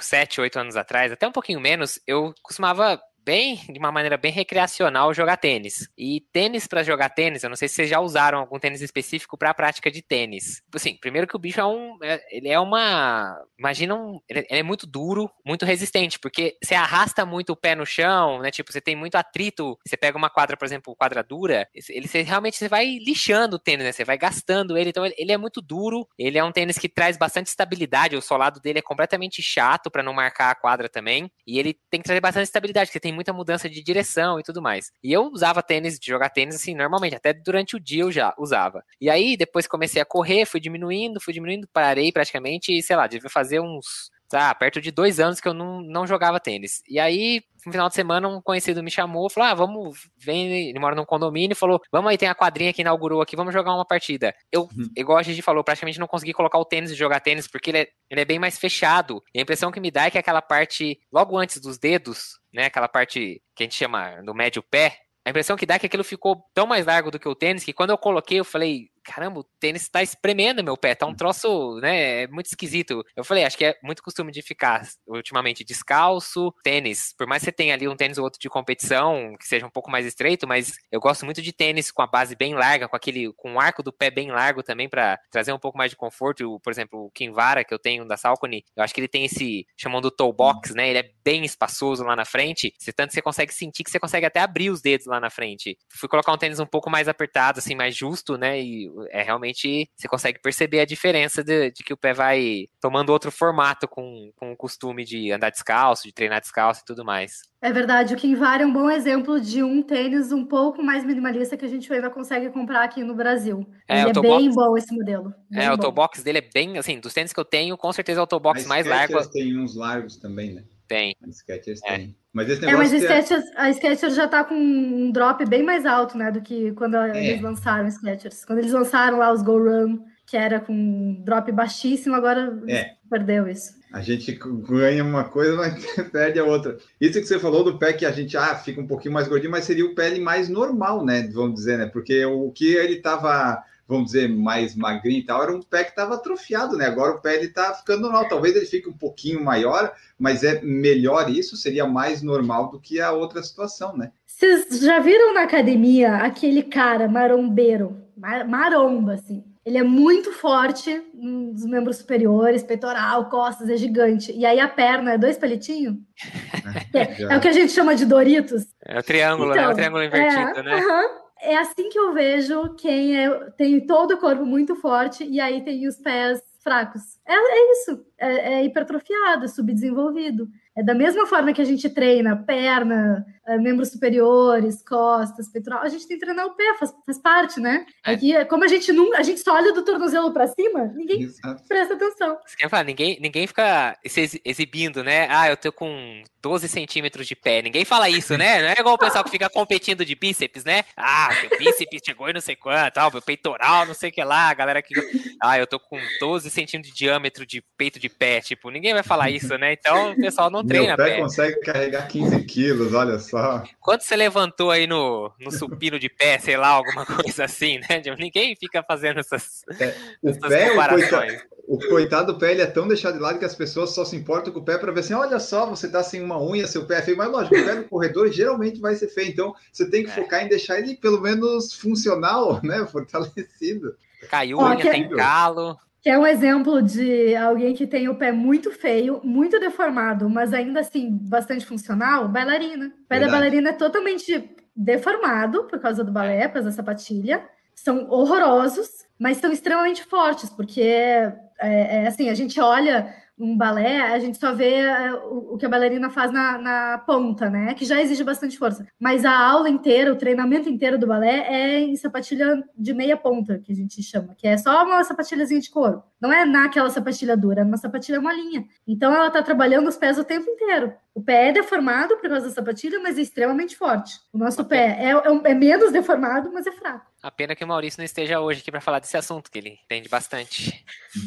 sete, oito anos atrás, até um pouquinho menos, eu costumava bem, de uma maneira bem recreacional, jogar tênis. E tênis para jogar tênis, eu não sei se vocês já usaram algum tênis específico para a prática de tênis. Assim, primeiro que o bicho é um, é, ele é uma, imagina um, ele é muito duro, muito resistente, porque você arrasta muito o pé no chão, né? Tipo, você tem muito atrito, você pega uma quadra, por exemplo, quadra dura, ele você, realmente você vai lixando o tênis, né? Você vai gastando ele, então ele, ele é muito duro, ele é um tênis que traz bastante estabilidade, o solado dele é completamente chato para não marcar a quadra também, e ele tem que trazer bastante estabilidade, porque tem muita mudança de direção e tudo mais. E eu usava tênis, de jogar tênis assim, normalmente, até durante o dia eu já usava. E aí, depois comecei a correr, fui diminuindo, fui diminuindo, parei praticamente, e sei lá, devia fazer uns tá, perto de dois anos que eu não, não jogava tênis. E aí, no final de semana, um conhecido me chamou, falou: Ah, vamos, vem, ele mora num condomínio, falou: Vamos aí, tem a quadrinha que inaugurou aqui, vamos jogar uma partida. Eu, uhum. igual a gente falou, praticamente não consegui colocar o tênis e jogar tênis, porque ele é, ele é bem mais fechado. E a impressão que me dá é que aquela parte, logo antes dos dedos, né, aquela parte que a gente chama do médio pé, a impressão que dá é que aquilo ficou tão mais largo do que o tênis que quando eu coloquei, eu falei, caramba, o tênis tá espremendo meu pé, tá um troço, né, é muito esquisito. Eu falei, acho que é muito costume de ficar ultimamente descalço, tênis, por mais que você tenha ali um tênis ou outro de competição, que seja um pouco mais estreito, mas eu gosto muito de tênis com a base bem larga, com aquele, com o arco do pé bem largo também, para trazer um pouco mais de conforto. Por exemplo, o Kinvara, que eu tenho da Salcone, eu acho que ele tem esse, chamando toe box, né, ele é bem espaçoso lá na frente, você, tanto você consegue sentir que você consegue até abrir os dedos lá na frente. Fui colocar um tênis um pouco mais apertado, assim, mais justo, né, e é realmente você consegue perceber a diferença de, de, que o pé vai tomando outro formato com, com o costume de andar descalço, de treinar descalço e tudo mais. É verdade, o Kinvar é um bom exemplo de um tênis um pouco mais minimalista que a gente ainda consegue comprar aqui no Brasil. É, Ele é bem bom esse modelo. É, o toe box dele é bem, assim, dos tênis que eu tenho, com certeza é o toe box mais largo. tem uns largos também, né? Tem. A Skechers é. tem. Mas esse negócio. É, mas a Skechers, é... a Skechers já tá com um drop bem mais alto, né? Do que quando é. eles lançaram os Skechers. Quando eles lançaram lá os Go Run, que era com um drop baixíssimo, agora é. perdeu isso. A gente ganha uma coisa, mas perde a outra. Isso que você falou do pé que a gente ah, fica um pouquinho mais gordinho, mas seria o pele mais normal, né? Vamos dizer, né? Porque o que ele tava vamos dizer, mais magrinho e tal, era um pé que estava atrofiado, né? Agora o pé ele está ficando normal. Talvez ele fique um pouquinho maior, mas é melhor isso, seria mais normal do que a outra situação, né? Vocês já viram na academia aquele cara marombeiro, maromba, assim? Ele é muito forte nos membros superiores, peitoral, costas, é gigante. E aí a perna é dois palitinhos? É, é, o que a gente chama de Doritos. É o triângulo, então, né? O então, triângulo invertido, é, né? Uh -huh é assim que eu vejo quem é, tem todo o corpo muito forte e aí tem os pés fracos. É, é isso, é, é hipertrofiado, é subdesenvolvido. É da mesma forma que a gente treina perna, eh, membros superiores, costas, peitoral, a gente tem que treinar o pé, faz, faz parte, né? É. Aqui, como a gente não, a gente só olha do tornozelo para cima, ninguém Exato. presta atenção. Você quer falar, ninguém, ninguém fica se exibindo, né? Ah, eu tô com 12 centímetros de pé. Ninguém fala isso, né? Não é igual o pessoal que fica competindo de bíceps, né? Ah, o bíceps chegou e não sei quanto, tal, meu peitoral, não sei o que lá, a galera que. Ah, eu tô com 12 centímetros de diâmetro de peito de pé. Tipo, ninguém vai falar isso, né? Então o pessoal não treina. Meu pé, pé consegue carregar 15 quilos, olha só. Quanto você levantou aí no, no supino de pé, sei lá, alguma coisa assim, né? Tipo, ninguém fica fazendo essas, é, o essas pé, comparações. O coitado, o coitado do pé, ele é tão deixado de lado que as pessoas só se importam com o pé para ver assim, olha só, você tá sem uma unha, seu pé é feio. Mas lógico, o pé no corredor geralmente vai ser feio. Então, você tem que é. focar em deixar ele pelo menos funcional, né? Fortalecido. Caiu unha, tem calo que é um exemplo de alguém que tem o pé muito feio, muito deformado, mas ainda assim bastante funcional, bailarina. O pé Verdade. da bailarina é totalmente deformado por causa do balé, por causa da sapatilha. São horrorosos, mas são extremamente fortes, porque é, é, assim, a gente olha um balé, a gente só vê é, o, que a bailarina faz na, na, ponta, né? Que já exige bastante força. Mas a aula inteira, o treinamento inteiro do balé é em sapatilha de meia ponta, que a gente chama, que é só uma sapatilhazinha de couro. Não é naquela sapatilha dura, é uma sapatilha molinha. Então ela tá trabalhando os pés o tempo inteiro. O pé é deformado por causa da sapatilha, mas é extremamente forte. O nosso pé é, é, é menos deformado, mas é fraco. A pena que o Maurício não esteja hoje aqui para falar desse assunto, que ele entende bastante.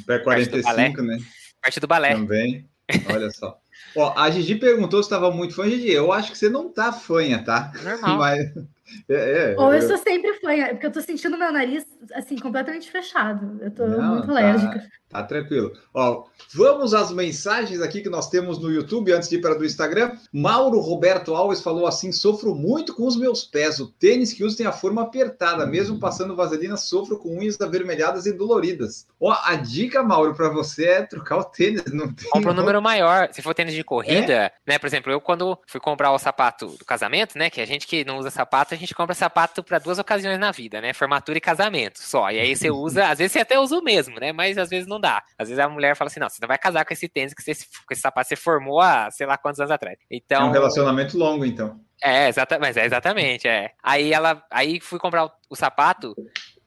Pé 45, né? Parte do balé. Também. Olha só. Ó, a Gigi perguntou se estava muito fã. Gigi, eu acho que você não tá fanha, tá? Normal. Mas, É, é, Ou eu- isso sempre foi, é porque eu tô sentindo meu nariz, assim, completamente fechado. Eu tô Não, muito tá- alérgica. Tá tranquilo. Ó, vamos às mensagens aqui que nós temos no YouTube antes de ir para do Instagram. Mauro Roberto Alves falou assim: sofro muito com os meus pés. O tênis que uso tem a forma apertada. Mesmo passando vaselina, sofro com unhas avermelhadas e doloridas. Ó, a dica, Mauro, para você é trocar o tênis. Não tem Compra um número maior. Se for tênis de corrida, É? né? Por exemplo, eu quando fui comprar o sapato do casamento, né? Que a gente que não usa sapato, a gente compra sapato para duas ocasiões na vida, né? Formatura e casamento só. E aí você usa, às vezes você até usa o mesmo, né? Mas às vezes não dá. Às vezes a mulher fala assim: não, você não vai casar com esse tênis que você, com esse sapato você formou há sei lá quantos anos atrás. É Então. um relacionamento longo, então. É, exata, mas é exatamente, é. Aí ela, aí fui comprar o, o sapato,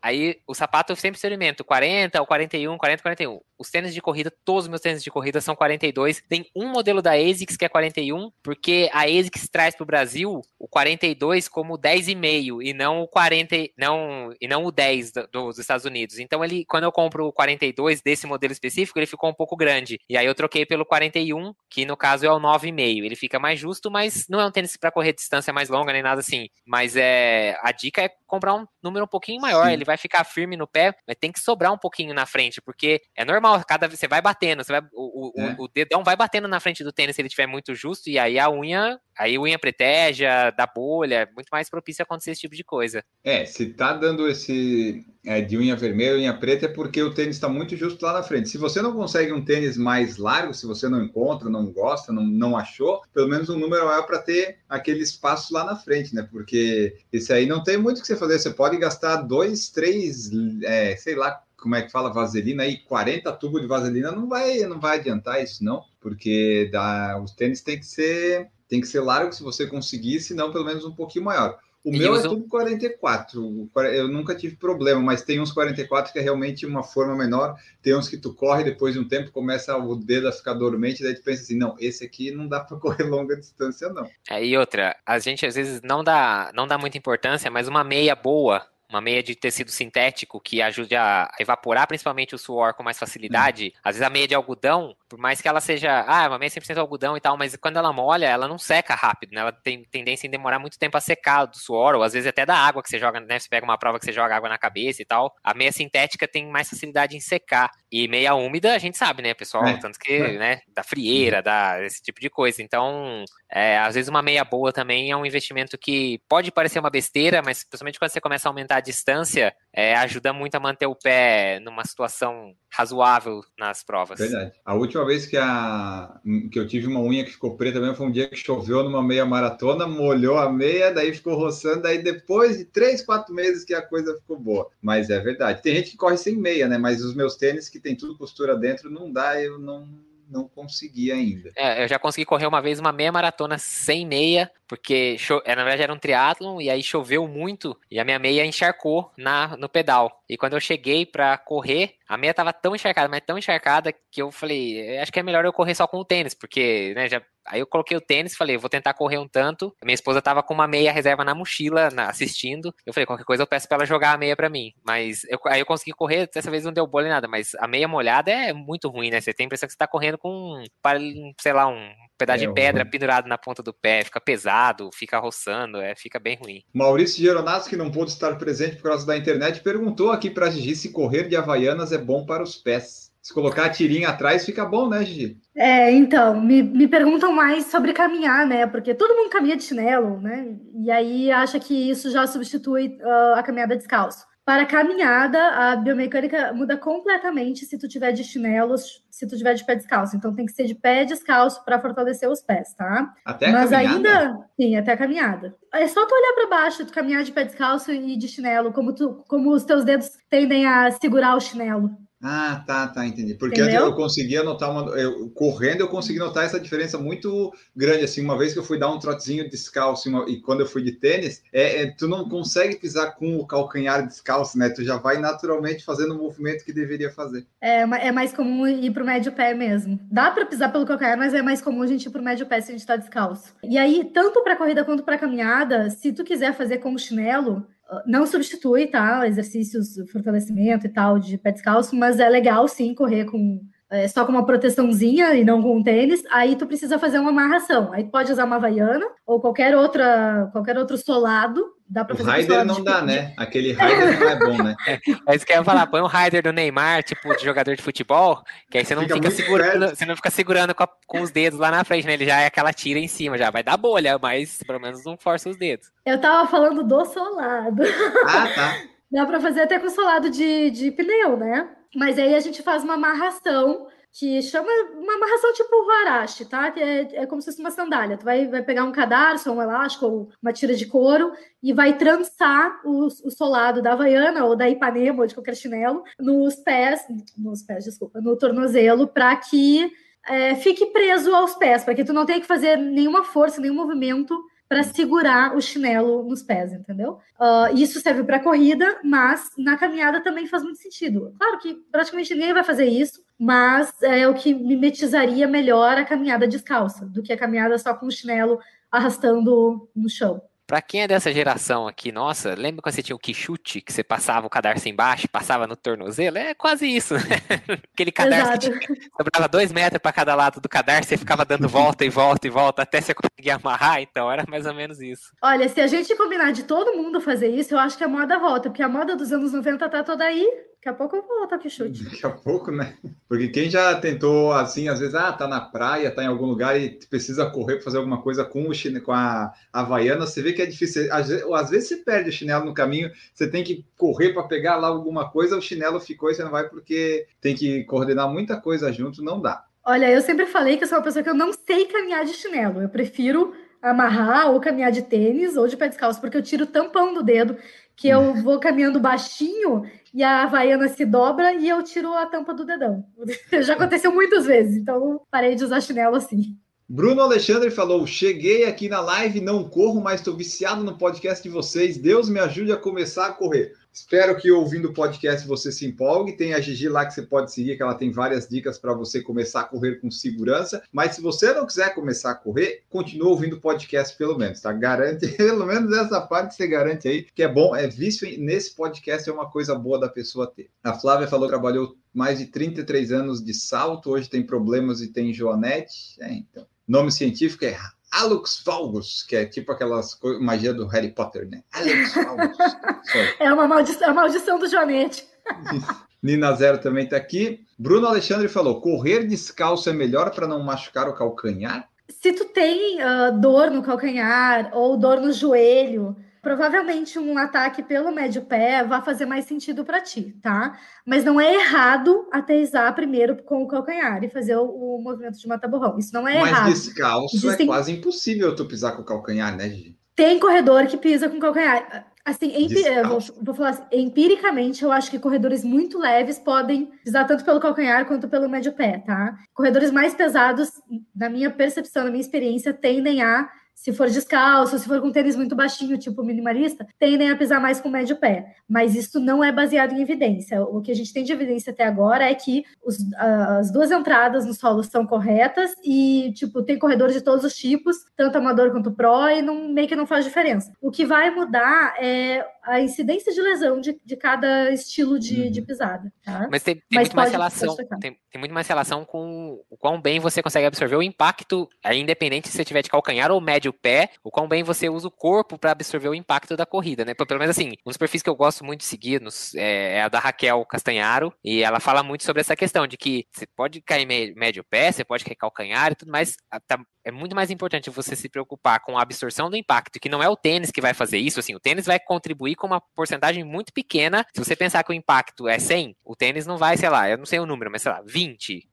aí o sapato eu sempre experimento 40 ou 41, 40, 41. Os tênis de corrida, todos os meus tênis de corrida são 42. Tem um modelo da ASICS que é 41, porque a ASICS traz para o Brasil o 42 como 10,5 e não o 40, não, e não o 10 do- dos Estados Unidos. Então ele, quando eu compro o 42 desse modelo específico, ele ficou um pouco grande. E aí eu troquei pelo 41, que no caso é o 9,5. Ele fica mais justo, mas não é um tênis para correr distância mais longa nem nada assim. Mas é a dica é comprar um número um pouquinho maior. Sim. Ele vai ficar firme no pé, mas tem que sobrar um pouquinho na frente, porque é normal. Cada vez você vai batendo, você vai, o, É. o dedão vai batendo na frente do tênis se ele estiver muito justo, e aí a unha, aí a unha preteja, dá bolha, é muito mais propício a acontecer esse tipo de coisa. É, se tá dando esse é, de unha vermelha, unha preta, é porque o tênis está muito justo lá na frente. Se você não consegue um tênis mais largo, se você não encontra, não gosta, não, não achou, pelo menos um número maior para ter aquele espaço lá na frente, né? Porque esse aí não tem muito o que você fazer. Você pode gastar dois, três, é, sei lá como é que fala, vaselina aí, 40 tubos de vaselina, não vai, não vai adiantar isso, não, porque dá, os tênis tem que ser tem que ser largo se você conseguir, senão pelo menos um pouquinho maior. O E meu é tudo 44. o quar- Eu nunca tive problema, mas tem uns 44 que é realmente uma forma menor. Tem uns que tu corre, depois de um tempo começa o dedo a ficar dormente, daí tu pensa assim, não, esse aqui não dá para correr longa distância, não. É, e outra, a gente às vezes não dá, não dá muita importância, mas uma meia boa, uma meia de tecido sintético que ajude a evaporar principalmente o suor com mais facilidade. Às vezes a meia de algodão, por mais que ela seja, ah, uma meia 100% algodão e tal, mas quando ela molha, ela não seca rápido, né? Ela tem tendência em demorar muito tempo a secar do suor, ou às vezes até da água que você joga, né? Você pega uma prova que você joga água na cabeça e tal. A meia sintética tem mais facilidade em secar. E meia úmida, a gente sabe, né, pessoal? É. Tanto que, É. né, da frieira, da, esse tipo de coisa. Então, é, às vezes uma meia boa também é um investimento que pode parecer uma besteira, mas principalmente quando você começa a aumentar a distância, é, ajuda muito a manter o pé numa situação razoável nas provas. Verdade. A última vez que, a, que eu tive uma unha que ficou preta mesmo foi um dia que choveu numa meia maratona, molhou a meia, daí ficou roçando, daí depois de três, quatro meses que a coisa ficou boa. Mas é verdade. Tem gente que corre sem meia, né? Mas os meus tênis que tem tudo costura dentro, não dá, eu não, não consegui ainda. É, eu já consegui correr uma vez uma meia maratona sem meia, porque é, na verdade era um triatlon e aí choveu muito e a minha meia encharcou na, no pedal. E quando eu cheguei pra correr, a meia tava tão encharcada, mas tão encharcada que eu falei, "É, acho que é melhor eu correr só com o tênis, porque, né, já Aí eu coloquei o tênis, falei, vou tentar correr um tanto. Minha esposa tava com uma meia reserva na mochila, na- assistindo. Eu falei, qualquer coisa eu peço pra ela jogar a meia pra mim. Mas eu- aí eu consegui correr, dessa vez não deu bolha nem nada, mas a meia molhada é muito ruim, né? Você tem a impressão que você tá correndo com, um, sei lá, um pedaço É, de pedra ruim. pendurado na ponta do pé, fica pesado, fica roçando, é, fica bem ruim. Maurício Geronato, que não pôde estar presente por causa da internet, perguntou aqui para Gigi se correr de Havaianas é bom para os pés. Se colocar a tirinha atrás, fica bom, né, Gigi? É, então, me, me perguntam mais sobre caminhar, né? Porque todo mundo caminha de chinelo, né? E aí acha que isso já substitui ah, a caminhada descalço. Para a caminhada, a biomecânica muda completamente se tu tiver de chinelos, se tu tiver de pé descalço. Então tem que ser de pé descalço para fortalecer os pés, tá? Até a Mas caminhada? ainda, sim, até a caminhada. É só tu olhar para baixo, tu caminhar de pé descalço e de chinelo, como tu, como os teus dedos tendem a segurar o chinelo. Ah, tá, tá, entendi. Porque Entendeu? eu conseguia notar uma. Eu, correndo, eu consegui notar essa diferença muito grande. Assim, uma vez que eu fui dar um trotezinho descalço uma- e quando eu fui de tênis, é, é, tu não consegue pisar com o calcanhar descalço, né? Tu já vai naturalmente fazendo o movimento que deveria fazer. É, é mais comum ir pro médio pé mesmo. Dá para pisar pelo calcanhar, mas é mais comum a gente ir pro médio pé se a gente tá descalço. E aí, tanto para corrida quanto para caminhada, se tu quiser fazer com chinelo, não substitui, tá? Exercícios, fortalecimento e tal de pé descalço, mas é legal sim correr com é, só com uma proteçãozinha e não com um tênis. Aí tu precisa fazer uma amarração. Aí pode usar uma havaiana ou qualquer outra, qualquer outro solado Dá pra O Raider não de- dá, né? Aquele Raider não é bom, né? É isso que eu ia falar, põe um rider do Neymar, tipo, de jogador de futebol, que aí você não Fica fica, segurando, perto. você não fica segurando com, a- com os dedos lá na frente, né? Ele já é aquela tira em cima, já vai dar bolha, mas pelo menos não força os dedos. Eu tava falando do solado. Ah, tá. Dá pra fazer até com solado de, de pneu, né? Mas aí a gente faz uma amarração que chama uma amarração tipo o Huarache, tá? Que é, é como se fosse uma sandália. Tu vai, vai pegar um cadarço, um elástico ou uma tira de couro e vai trançar o, o solado da Havaiana ou da Ipanema ou de qualquer chinelo nos pés, nos pés, desculpa, no tornozelo, para que é, fique preso aos pés, para que tu não tenha que fazer nenhuma força, nenhum movimento para segurar o chinelo nos pés, entendeu? Ah, isso serve para corrida, mas na caminhada também faz muito sentido. Claro que praticamente ninguém vai fazer isso, mas é o que mimetizaria melhor a caminhada descalça do que a caminhada só com o chinelo arrastando no chão. Pra quem é dessa geração aqui, nossa, lembra quando você tinha o quichute, que você passava o cadarço embaixo, passava no tornozelo? É quase isso, né? Aquele cadarço Exato. que tinha, sobrava dois metros para cada lado do cadarço, você ficava dando volta e volta e volta até você conseguir amarrar, então era mais ou menos isso. Olha, se a gente combinar de todo mundo fazer isso, eu acho que a moda volta, porque a moda dos anos 90 tá toda aí. Daqui a pouco volta o chute. Daqui a pouco, né? Porque quem já tentou, assim, às vezes, ah, tá na praia, tá em algum lugar e precisa correr para fazer alguma coisa com, o chine... com a Havaiana, você vê que é difícil. Às vezes, às vezes você perde o chinelo no caminho, você tem que correr para pegar lá alguma coisa, o chinelo ficou e você não vai porque tem que coordenar muita coisa junto, não dá. Olha, eu sempre falei que eu sou uma pessoa que eu não sei caminhar de chinelo. Eu prefiro amarrar ou caminhar de tênis ou de pé descalço, porque eu tiro o tampão do dedo, que eu vou caminhando baixinho e a havaiana se dobra e eu tiro a tampa do dedão. Já aconteceu muitas vezes, então parei de usar chinelo assim. Bruno Alexandre falou: Cheguei aqui na live, não corro, mas estou viciado no podcast de vocês. Deus me ajude a começar a correr. Espero que ouvindo o podcast você se empolgue. Tem a Gigi lá que você pode seguir, que ela tem várias dicas para você começar a correr com segurança. Mas se você não quiser começar a correr, continua ouvindo o podcast pelo menos, tá? Garante, pelo menos essa parte você garante aí, que é bom, é vício nesse podcast, é uma coisa boa da pessoa ter. A Flávia falou que trabalhou mais de 33 anos de salto, hoje tem problemas e tem joanete. É, então. Nome científico é Alux Valgus, que é tipo aquelas magia do Harry Potter, né? Alux Valgus. É uma maldição, a maldição do Jonete. Nina Zero também está aqui. Bruno Alexandre falou: correr descalço é melhor para não machucar o calcanhar? Se tu tem ah, dor no calcanhar ou dor no joelho, provavelmente um ataque pelo médio pé vai fazer mais sentido para ti, tá? Mas não é errado aterrissar primeiro com o calcanhar e fazer o, o movimento de mata-borrão. Isso não é Mas errado. descalço Existem- é quase impossível tu pisar com o calcanhar, né, Gigi? Tem corredor que pisa com calcanhar. Assim, empi- vou, vou falar assim, empiricamente, eu acho que corredores muito leves podem pisar tanto pelo calcanhar quanto pelo médio pé, tá? Corredores mais pesados, na minha percepção, na minha experiência, tendem a, se for descalço, se for com tênis muito baixinho, tipo minimalista, tendem a pisar mais com o médio pé. Mas isso não é baseado em evidência. O que a gente tem de evidência até agora é que os- as duas entradas no solo são corretas e, tipo, tem corredores de todos os tipos, tanto amador quanto pro, e não, meio que não faz diferença. O que vai mudar é a incidência de lesão de, de cada estilo de, Uhum. de pisada, tá? Mas tem, tem Mas muito mais pode- relação, tem, tem muito mais relação com o quão bem você consegue absorver o impacto, aí, independente se você tiver de calcanhar ou médio pé, o quão bem você usa o corpo para absorver o impacto da corrida, né? Pelo menos assim, um dos perfis que eu gosto muito de seguir nos- é, é a da Raquel Castanharo, e ela fala muito sobre essa questão de que você pode cair mé- médio pé, você pode cair calcanhar e tudo mais, tá- é muito mais importante você se preocupar com a absorção do impacto, que não é o tênis que vai fazer isso, assim, o tênis vai contribuir com uma porcentagem muito pequena. Se você pensar que o impacto é 100, o tênis não vai, sei lá, eu não sei o número, mas sei lá, 20%.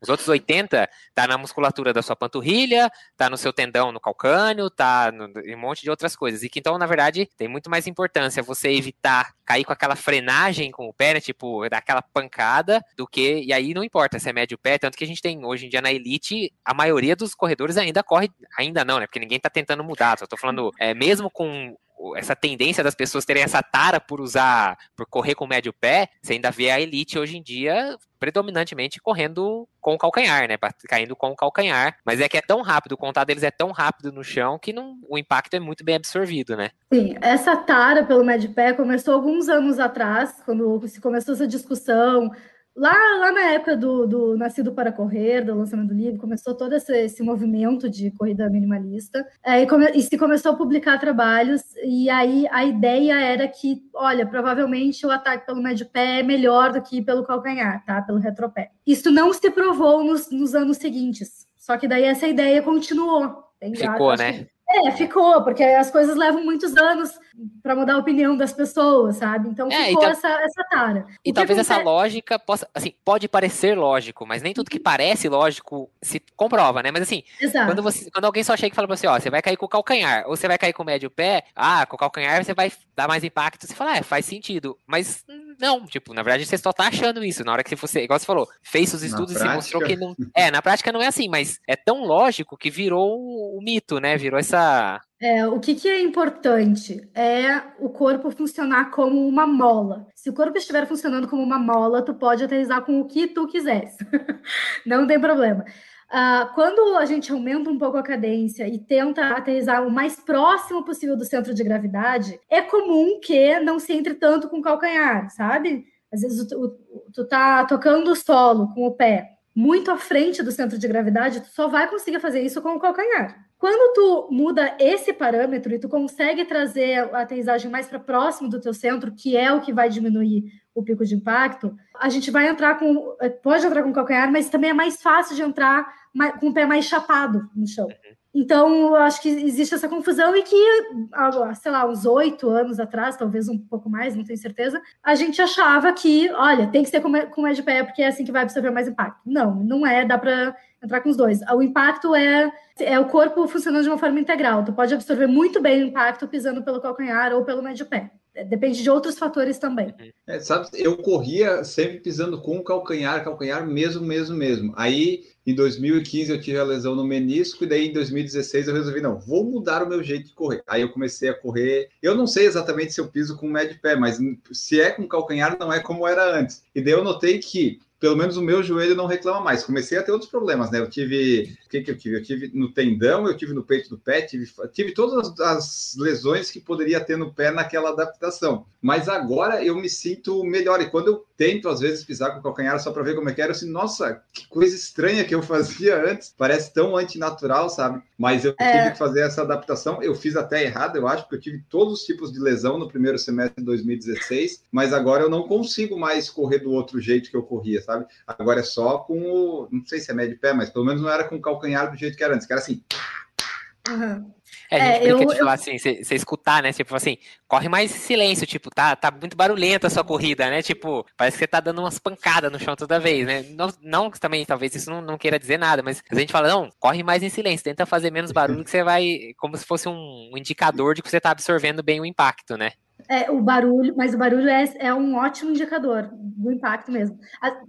Os outros 80 tá na musculatura da sua panturrilha, tá no seu tendão no calcânio, tá no, em um monte de outras coisas. E que então, na verdade, tem muito mais importância você evitar cair com aquela frenagem com o pé, né, tipo, dar aquela pancada, do que, e aí não importa se é médio pé, tanto que a gente tem hoje em dia na elite, a maioria dos corredores ainda corre, ainda não, né, porque ninguém tá tentando mudar, só tô falando, é, mesmo com essa tendência das pessoas terem essa tara por usar, por correr com o médio pé, você ainda vê a elite hoje em dia predominantemente correndo com o calcanhar, né? Caindo com o calcanhar. Mas é que é tão rápido, o contato deles é tão rápido no chão que não, o impacto é muito bem absorvido, né? Sim, essa tara pelo médio pé começou alguns anos atrás, quando se começou essa discussão Lá, lá na época do, do Nascido para Correr, do lançamento do livro, começou todo esse, esse movimento de corrida minimalista, é, e, come, e, se começou a publicar trabalhos, e aí a ideia era que, olha, provavelmente o ataque pelo médio pé é melhor do que pelo calcanhar, tá? Pelo retropé. Isso não se provou nos, nos anos seguintes, só que daí essa ideia continuou. Ficou, né? É, ficou, porque as coisas levam muitos anos para mudar a opinião das pessoas, sabe? Então é, ficou então, essa, essa tara. E talvez acontece... essa lógica possa, assim, pode parecer lógico, mas nem tudo que parece lógico se comprova, né? Mas assim, quando, você, quando alguém só chega e fala pra você, ó, você vai cair com o calcanhar, ou você vai cair com o médio pé, ah, com o calcanhar você vai dar mais impacto, você fala, é, faz sentido. Mas não, tipo, na verdade você só tá achando isso. Na hora que você, igual você falou, fez os estudos e mostrou que não. É, na prática não é assim, mas é tão lógico que virou o mito, né? Virou essa. É, o que, que é importante é o corpo funcionar como uma mola. Se o corpo estiver funcionando como uma mola, tu pode aterrizar com o que tu quiseres. não tem problema. Uh, quando a gente aumenta um pouco a cadência e tenta aterrizar o mais próximo possível do centro de gravidade, é comum que não se entre tanto com o calcanhar, sabe? Às vezes tu, tu tá tocando o solo com o pé muito à frente do centro de gravidade, tu só vai conseguir fazer isso com o calcanhar. Quando tu muda esse parâmetro e tu consegue trazer a aterrissagem mais para próximo do teu centro, que é o que vai diminuir o pico de impacto, a gente vai entrar com. Eh, pode entrar com calcanhar, mas também é mais fácil de entrar com o pé mais chapado no chão. Uhum. Então, eu acho que existe essa confusão e que, sei lá, uns oito anos atrás, talvez um pouco mais, não tenho certeza, a gente achava que, olha, tem que ser com o de pé porque é assim que vai absorver mais impacto. Não, não é, dá para entrar com os dois. O impacto é, é o corpo funcionando de uma forma integral. Tu pode absorver muito bem o impacto pisando pelo calcanhar ou pelo médio pé. Depende de outros fatores também. É, sabe, eu corria sempre pisando com o calcanhar, calcanhar mesmo, mesmo, mesmo. Aí, em 2015, eu tive a lesão no menisco, e daí em 2016 eu resolvi, não, vou mudar o meu jeito de correr. Aí eu comecei a correr. Eu não sei exatamente se eu piso com o médio pé, mas se é com calcanhar, não é como era antes. E daí eu notei que pelo menos o meu joelho não reclama mais. Comecei a ter outros problemas, né? Eu tive. O que, que eu tive? Eu tive no tendão, eu tive no peito do pé, tive, tive todas as, lesões que poderia ter no pé naquela adaptação. Mas agora eu me sinto melhor. E quando eu tento, às vezes, pisar com o calcanhar só para ver como é que era, eu assim, nossa, que coisa estranha que eu fazia antes. Parece tão antinatural, sabe? Mas eu é. tive que fazer essa adaptação. Eu fiz até errado, eu acho, porque eu tive todos os tipos de lesão no primeiro semestre de 2016, mas agora eu não consigo mais correr do outro jeito que eu corria, sabe? Agora é só com o. Não sei se é médio pé, mas pelo menos não era com o calcanhar do jeito que era antes, que era assim. Uhum. É, a gente é, brinca eu, de falar eu... assim, você escutar, né? Tipo assim, corre mais em silêncio, tipo, tá, tá muito barulhenta a sua corrida, né? Tipo, parece que você tá dando umas pancadas no chão toda vez, né? Não, não também, talvez isso não, não queira dizer nada, mas a gente fala, não, corre mais em silêncio, tenta fazer menos barulho que você vai, como se fosse um, um indicador de que você tá absorvendo bem o impacto, né? É, o barulho, mas o barulho é, é um ótimo indicador do impacto mesmo.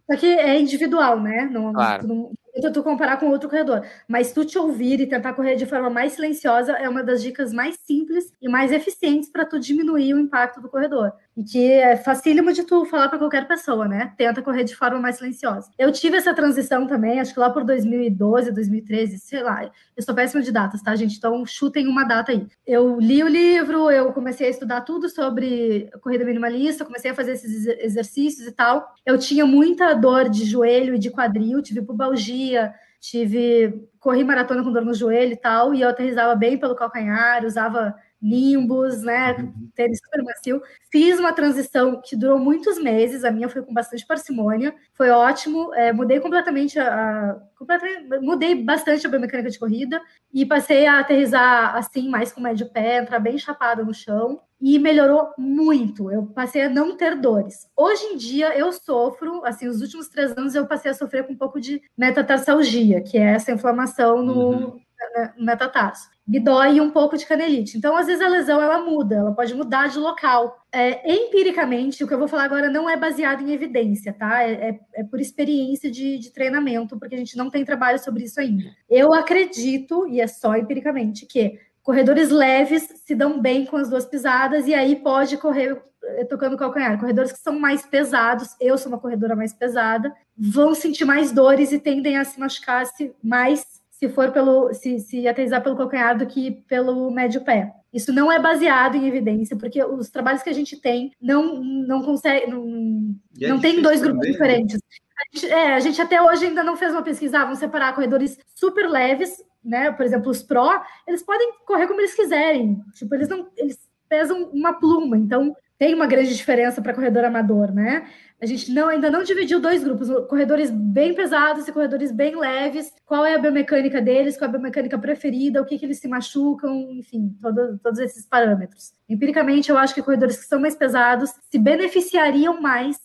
Só que é individual, né? Não, claro. não, tenta tu comparar com outro corredor. Mas tu te ouvir e tentar correr de forma mais silenciosa é uma das dicas mais simples e mais eficientes para tu diminuir o impacto do corredor. E que é facílimo de tu falar para qualquer pessoa, né? Tenta correr de forma mais silenciosa. Eu tive essa transição também, acho que lá por 2012, 2013, sei lá. Eu sou péssima de datas, tá, gente? Então chutem uma data aí. Eu li o livro, eu comecei a estudar tudo sobre corrida minimalista, comecei a fazer esses exercícios e tal. Eu tinha muita dor de joelho e de quadril, tive pubalgia, tive corri maratona com dor no joelho e tal, e eu aterrizava bem pelo calcanhar, usava Nimbus, né? Uhum. Tênis super macio. Fiz uma transição que durou muitos meses, a minha foi com bastante parcimônia, foi ótimo. É, mudei completamente a, a, completamente, mudei bastante a biomecânica de corrida e passei a aterrizar assim, mais com médio pé, entrar bem chapada no chão e melhorou muito. Eu passei a não ter dores. Hoje em dia eu sofro, assim, os últimos três anos eu passei a sofrer com um pouco de metatarsalgia, que é essa inflamação no, uhum. Metatarso me dói um pouco de canelite. Então, às vezes, a lesão ela muda, ela pode mudar de local. É, empiricamente, o que eu vou falar agora não é baseado em evidência, tá? É, é, é, por experiência de, de treinamento, porque a gente não tem trabalho sobre isso ainda. Eu acredito, e é só empiricamente, que corredores leves se dão bem com as duas pisadas e aí pode correr eh, tocando calcanhar. Corredores que são mais pesados, eu sou uma corredora mais pesada, vão sentir mais dores e tendem a se machucar -se mais se for pelo se, se aterrissar pelo calcanhar do que pelo médio pé. Isso não é baseado em evidência, porque os trabalhos que a gente tem não, não consegue. Não, é não tem dois grupos também, né? diferentes. A gente, é, a gente até hoje ainda não fez uma pesquisa, ah, vamos separar corredores super leves, né? Por exemplo, os pró, eles podem correr como eles quiserem. Tipo, eles não. Eles pesam uma pluma, então tem uma grande diferença para corredor amador, né? A gente não, ainda não dividiu dois grupos, corredores bem pesados e corredores bem leves. Qual é a biomecânica deles, qual é a biomecânica preferida, o que, que eles se machucam, enfim, todo, todos esses parâmetros. Empiricamente, eu acho que corredores que são mais pesados se beneficiariam mais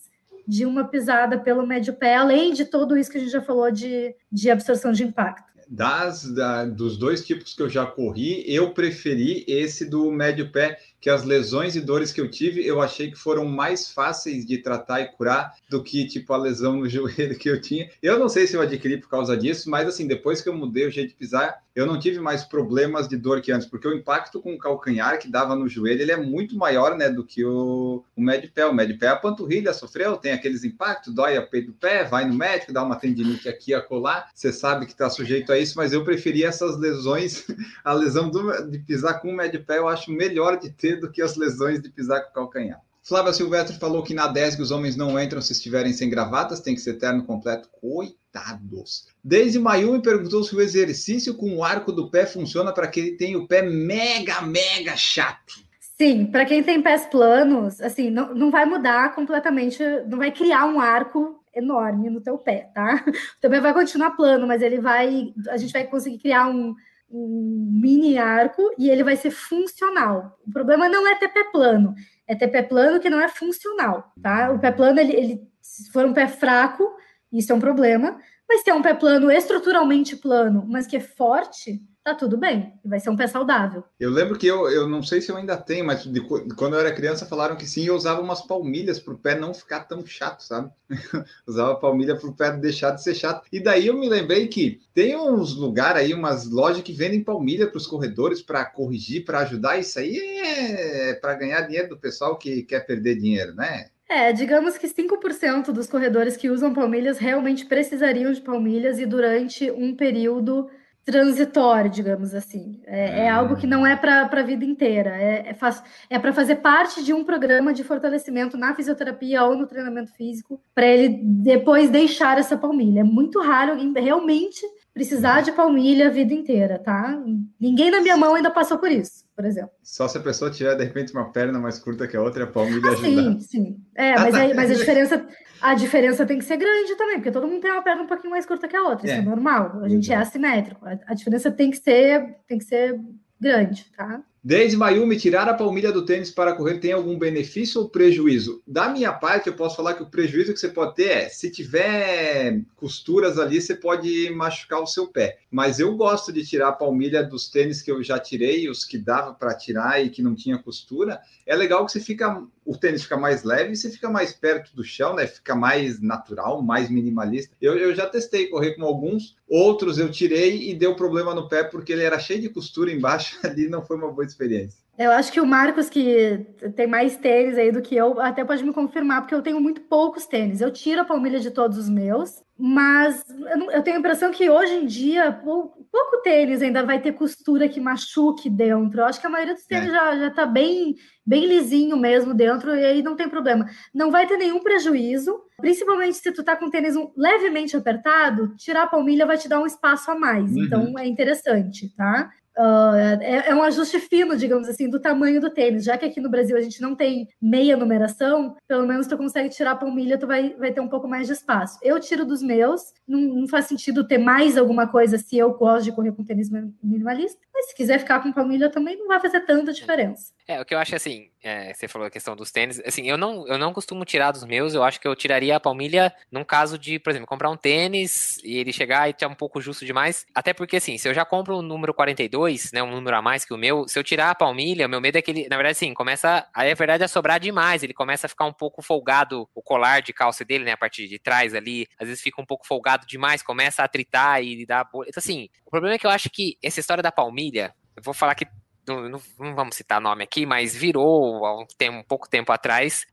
de uma pisada pelo médio pé, além de tudo isso que a gente já falou de, de absorção de impacto. Das, da- dos dois tipos que eu já corri, eu preferi esse do médio pé, que as lesões e dores que eu tive, eu achei que foram mais fáceis de tratar e curar do que, tipo, a lesão no joelho que eu tinha. Eu não sei se eu adquiri por causa disso, mas, assim, depois que eu mudei o jeito de pisar, eu não tive mais problemas de dor que antes, porque o impacto com o calcanhar que dava no joelho, ele é muito maior, né, do que o, o médio pé. O médio pé, a panturrilha sofreu, tem aqueles impactos, dói a peito do pé, vai no médico, dá uma tendinite aqui acolá, você sabe que está sujeito a isso, mas eu preferi essas lesões, a lesão do- de pisar com o médio pé, eu acho melhor de ter do que as lesões de pisar com o calcanhar. Flávia Silvestre falou que na DESG os homens não entram se estiverem sem gravatas, tem que ser terno completo. Coitados. Desde Mayumi perguntou se o exercício com o arco do pé funciona para quem tem o pé mega, mega chato. Sim, para quem tem pés planos, assim, não, não vai mudar completamente, não vai criar um arco enorme no teu pé, tá? O teu pé vai continuar plano, mas ele vai, a gente vai conseguir criar um, um mini arco e ele vai ser funcional. O problema não é ter pé plano, é ter pé plano que não é funcional, tá? O pé plano, ele, ele se for um pé fraco, isso é um problema, mas se é um pé plano estruturalmente plano, mas que é forte, tá tudo bem, vai ser um pé saudável. Eu lembro que eu, eu não sei se eu ainda tenho, mas de, qu- quando eu era criança falaram que sim, eu usava umas palmilhas para o pé não ficar tão chato, sabe? usava palmilha para o pé deixar de ser chato. E daí eu me lembrei que tem uns lugares aí, umas lojas que vendem palmilha para os corredores para corrigir, para ajudar. Isso aí é para ganhar dinheiro do pessoal que quer perder dinheiro, né? É, digamos que 5% dos corredores que usam palmilhas realmente precisariam de palmilhas e durante um período transitório, digamos assim. É, é algo que não é para a vida inteira, é, é, faz- é para fazer parte de um programa de fortalecimento na fisioterapia ou no treinamento físico, para ele depois deixar essa palmilha. É muito raro alguém realmente precisar de palmilha a vida inteira, tá? Ninguém na minha mão ainda passou por isso, por exemplo. Só se a pessoa tiver, de repente, uma perna mais curta que a outra, a palmilha Ah, ajuda. sim, sim. É, mas, aí- mas a diferença, a diferença tem que ser grande também, porque todo mundo tem uma perna um pouquinho mais curta que a outra, isso É. é normal. A gente é Exato. assimétrico. A, a diferença tem que ser, tem que ser grande, tá? Desde Mayumi, tirar a palmilha do tênis para correr tem algum benefício ou prejuízo? Da minha parte, eu posso falar que o prejuízo que você pode ter é, se tiver costuras ali, você pode machucar o seu pé. Mas eu gosto de tirar a palmilha dos tênis que eu já tirei, os que dava para tirar e que não tinha costura. É legal que você fica, o tênis fica mais leve você fica mais perto do chão, né? Fica mais natural, mais minimalista. Eu, eu já testei correr com alguns, outros eu tirei e deu problema no pé porque ele era cheio de costura embaixo ali, não foi uma boa experiência. Eu acho que o Marcos, que tem mais tênis aí do que eu, até pode me confirmar, porque eu tenho muito poucos tênis. Eu tiro a palmilha de todos os meus, mas eu, tenho a impressão que hoje em dia pou- pouco tênis ainda vai ter costura que machuque dentro. Eu acho que a maioria dos tênis já, já tá bem, bem lisinho mesmo dentro, e aí não tem problema. Não vai ter nenhum prejuízo, principalmente se tu tá com o tênis um- levemente apertado, tirar a palmilha vai te dar um espaço a mais. Uhum. Então é interessante, tá? Ah, é, é um ajuste fino, digamos assim, do tamanho do tênis. Já que aqui no Brasil a gente não tem meia numeração, pelo menos tu consegue tirar a palmilha, tu vai, vai ter um pouco mais de espaço. Eu tiro dos meus, não, não faz sentido ter mais alguma coisa se eu gosto de correr com tênis minimalista, mas se quiser ficar com palmilha também não vai fazer tanta diferença. É, o que eu acho assim, é, você falou a questão dos tênis, assim, eu não, eu não costumo tirar dos meus, eu acho que eu tiraria a palmilha num caso de, por exemplo, comprar um tênis e ele chegar e tá um pouco justo demais, até porque assim, se eu já compro o número 42, né, um número a mais que o meu, se eu tirar a palmilha, meu medo é que ele, na verdade assim, começa, aí a verdade é sobrar demais, ele começa a ficar um pouco folgado o colar de calça dele, né, a parte de trás ali, às vezes fica um pouco folgado demais, começa a tritar e dar bolha, então assim, o problema é que eu acho que essa história da palmilha, eu vou falar que não, não, vamos citar nome aqui, mas virou há um, um pouco tempo atrás.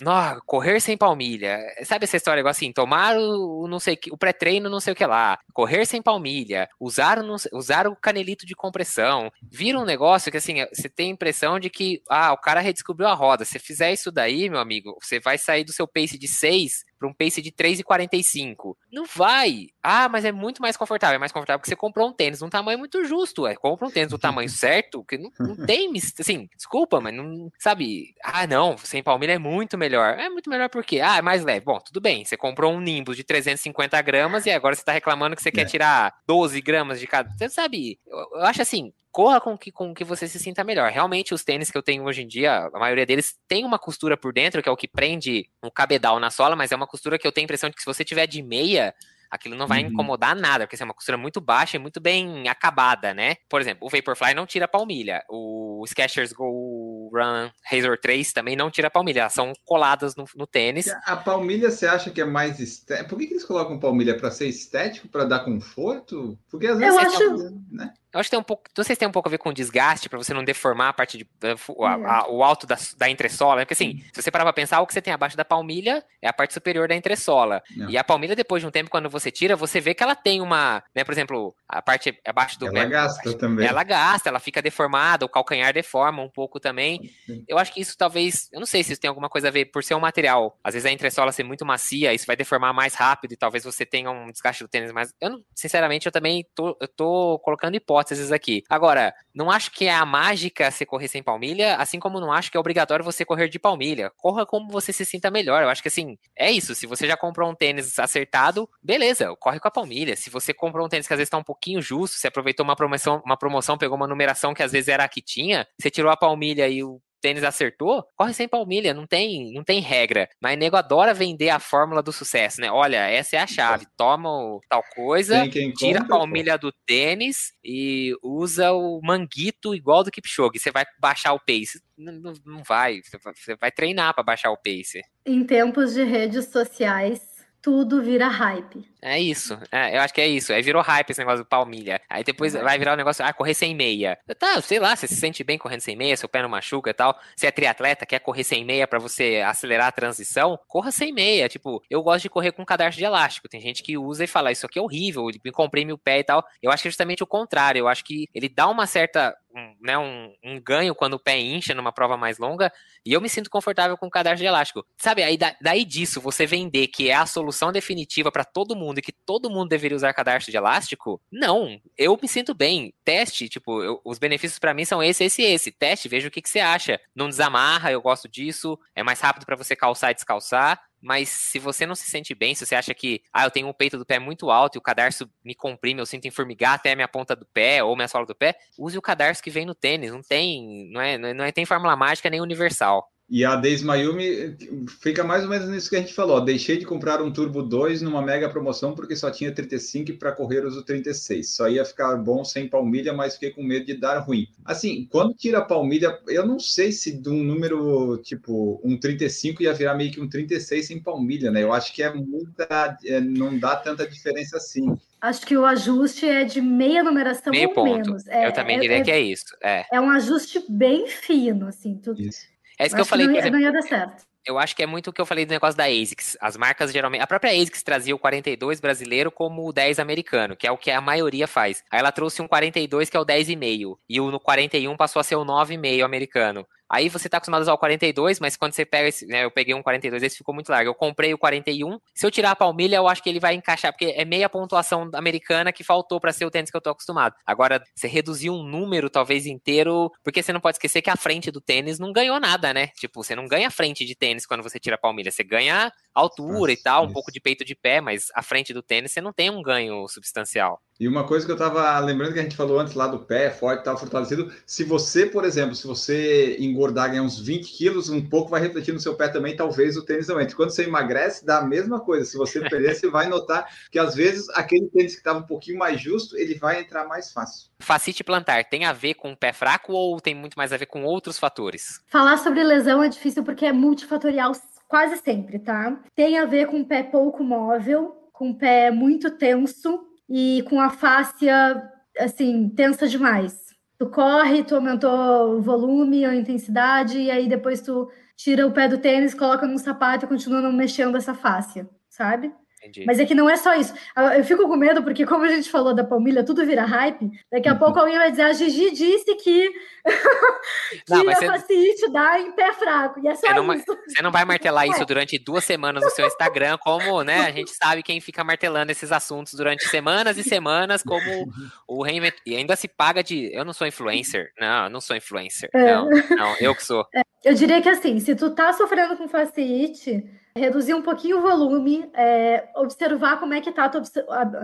Não, correr sem palmilha. Sabe essa história igual assim? Tomar o, não sei o pré-treino, não sei o que lá. Correr sem palmilha. Usar o, usar o canelito de compressão. Vira um negócio que assim, você tem a impressão de que ah, o cara redescobriu a roda. Se fizer isso daí, meu amigo, você vai sair do seu pace de 6 para um pace de 3,45. Não vai. Ah, mas é muito mais confortável. É mais confortável porque você comprou um tênis num tamanho muito justo. É, compra um tênis do tamanho certo, que não, não tem, assim, desculpa, mas não, sabe, ah, não, sem palmilha é muito melhor. É muito melhor porque, ah, é mais leve. Bom, tudo bem, você comprou um Nimbus de 350 gramas e agora você tá reclamando que você é. quer tirar 12 gramas de cada. Você sabe, eu, eu acho assim, corra com que, com que você se sinta melhor. Realmente, os tênis que eu tenho hoje em dia, a maioria deles tem uma costura por dentro, que é o que prende um cabedal na sola, mas é uma costura que eu tenho a impressão de que se você tiver de meia, aquilo não vai uhum. incomodar nada, porque assim, é uma costura muito baixa e muito bem acabada, né? Por exemplo, o Vaporfly não tira palmilha, o Skechers Go Run Razor 3 também não tira palmilha, elas são coladas no, no tênis. A palmilha você acha que é mais estético? Por que, que eles colocam palmilha? Para ser estético, para dar conforto? Porque às vezes eu acho... né? Eu acho que tem um pouco. Não sei se tem um pouco a ver com desgaste, para você não deformar a parte de. Eh, a, a, o alto da, da entressola. Porque assim, se você parar pra pensar, o que você tem abaixo da palmilha é a parte superior da entressola. Não. E a palmilha, depois de um tempo, quando você tira, você vê que ela tem uma. Né, por exemplo, a parte abaixo do. Ela pé, gasta também. Ela gasta, ela fica deformada, o calcanhar deforma um pouco também. Sim. Eu acho que isso talvez. Eu não sei se isso tem alguma coisa a ver por ser um material. Às vezes a entressola ser muito macia, isso vai deformar mais rápido e talvez você tenha um desgaste do tênis mais. Eu não, sinceramente, eu também tô, eu tô colocando hipóteses aqui. Agora, não acho que é a mágica você correr sem palmilha, assim como não acho que é obrigatório você correr de palmilha. Corra como você se sinta melhor. Eu acho que assim, é isso. Se você já comprou um tênis acertado, beleza, corre com a palmilha. Se você comprou um tênis que às vezes está um pouquinho justo, você aproveitou uma promoção, uma promoção, pegou uma numeração que às vezes era a que tinha, você tirou a palmilha e o tênis acertou, corre sem palmilha, não tem, não tem regra. Mas nego adora vender a fórmula do sucesso, né? Olha, essa é a chave. Toma o, tal coisa, tira compra, a palmilha pô. do tênis e usa o manguito igual do Kipchoge. Você vai baixar o pace. Não, não, não vai. Você vai treinar para baixar o pace. Em tempos de redes sociais, tudo vira hype. É isso. É, eu acho que é isso. Aí virou hype esse negócio do palmilha. Aí depois vai virar o um negócio, ah, correr sem meia. Tá, sei lá, você se sente bem correndo sem meia, seu pé não machuca e tal. Você é triatleta, quer correr sem meia para você acelerar a transição, corra sem meia. Tipo, eu gosto de correr com cadarço de elástico. Tem gente que usa e fala, isso aqui é horrível, me comprime o pé e tal. Eu acho que é justamente o contrário. Eu acho que ele dá uma certa um, né, um, um, ganho quando o pé incha numa prova mais longa, e eu me sinto confortável com o cadarço de elástico. Sabe, aí da, daí disso, você vender que é a solução definitiva para todo mundo e que todo mundo deveria usar cadarço de elástico, não, eu me sinto bem. Teste, tipo, eu, os benefícios para mim são esse, esse esse. Teste, veja o que, que você acha. Não desamarra, eu gosto disso, é mais rápido para você calçar e descalçar mas se você não se sente bem, se você acha que, ah, eu tenho um peito do pé muito alto e o cadarço me comprime, eu sinto enformigar até a minha ponta do pé ou minha sola do pé, use o cadarço que vem no tênis, não tem, não é, não é tem fórmula mágica nem universal. E a Days Mayumi fica mais ou menos nisso que a gente falou. Deixei de comprar um Turbo 2 numa mega promoção porque só tinha 35 para correr uso 36. Só ia ficar bom sem palmilha, mas fiquei com medo de dar ruim. Assim, quando tira a palmilha, eu não sei se de um número tipo um 35 ia virar meio que um 36 sem palmilha, né? Eu acho que é muita, é, não dá tanta diferença assim. Acho que o ajuste é de meia numeração Meio ou ponto. menos. É, eu também diria é, que é isso. É. é um ajuste bem fino, assim. Tu... Isso. É isso que eu falei. Não ia, não ia dar certo. Eu acho que é muito o que eu falei do negócio da ASICS. As marcas geralmente. A própria ASICS trazia o 42 brasileiro como o 10 americano, que é o que a maioria faz. Aí ela trouxe um 42 que é o 10,5. E o no 41 passou a ser o 9,5 americano. Aí você tá acostumado a usar o 42, mas quando você pega esse, né, eu peguei um 42, esse ficou muito largo. Eu comprei o 41. Se eu tirar a palmilha, eu acho que ele vai encaixar, porque é meia pontuação americana que faltou para ser o tênis que eu tô acostumado. Agora, você reduzir um número talvez inteiro, porque você não pode esquecer que a frente do tênis não ganhou nada, né? Tipo, você não ganha frente de tênis quando você tira a palmilha, você ganha altura Nossa, e tal, um pouco de peito de pé, mas a frente do tênis você não tem um ganho substancial. E uma coisa que eu estava lembrando que a gente falou antes lá do pé, forte, tal, fortalecido. Se você, por exemplo, se você engordar, ganhar uns 20 quilos, um pouco vai refletir no seu pé também, talvez o tênis aumente. Quando você emagrece, dá a mesma coisa. Se você perder, você vai notar que às vezes aquele tênis que estava um pouquinho mais justo, ele vai entrar mais fácil. Facite plantar tem a ver com o pé fraco ou tem muito mais a ver com outros fatores? Falar sobre lesão é difícil porque é multifatorial quase sempre, tá? Tem a ver com o pé pouco móvel, com o pé muito tenso e com a fáscia, assim, tensa demais. Tu corre, tu aumentou o volume, a intensidade, e aí depois tu tira o pé do tênis, coloca num sapato e continua não mexendo essa fáscia, sabe? Entendi. Mas é que não é só isso. Eu fico com medo porque, como a gente falou da palmilha, tudo vira hype. Daqui a pouco alguém vai dizer: a Gigi disse que, que não, a facite dá em pé fraco. E é só você não, isso. Você não vai martelar isso durante duas semanas no seu Instagram, como né, a gente sabe quem fica martelando esses assuntos durante semanas e semanas, como o reinvent... E ainda se paga de. Eu não sou influencer. Não, eu não sou influencer. É. Não, não, eu que sou. É. Eu diria que assim, se tu tá sofrendo com fasciite reduzir um pouquinho o volume, é, observar como é que está a tua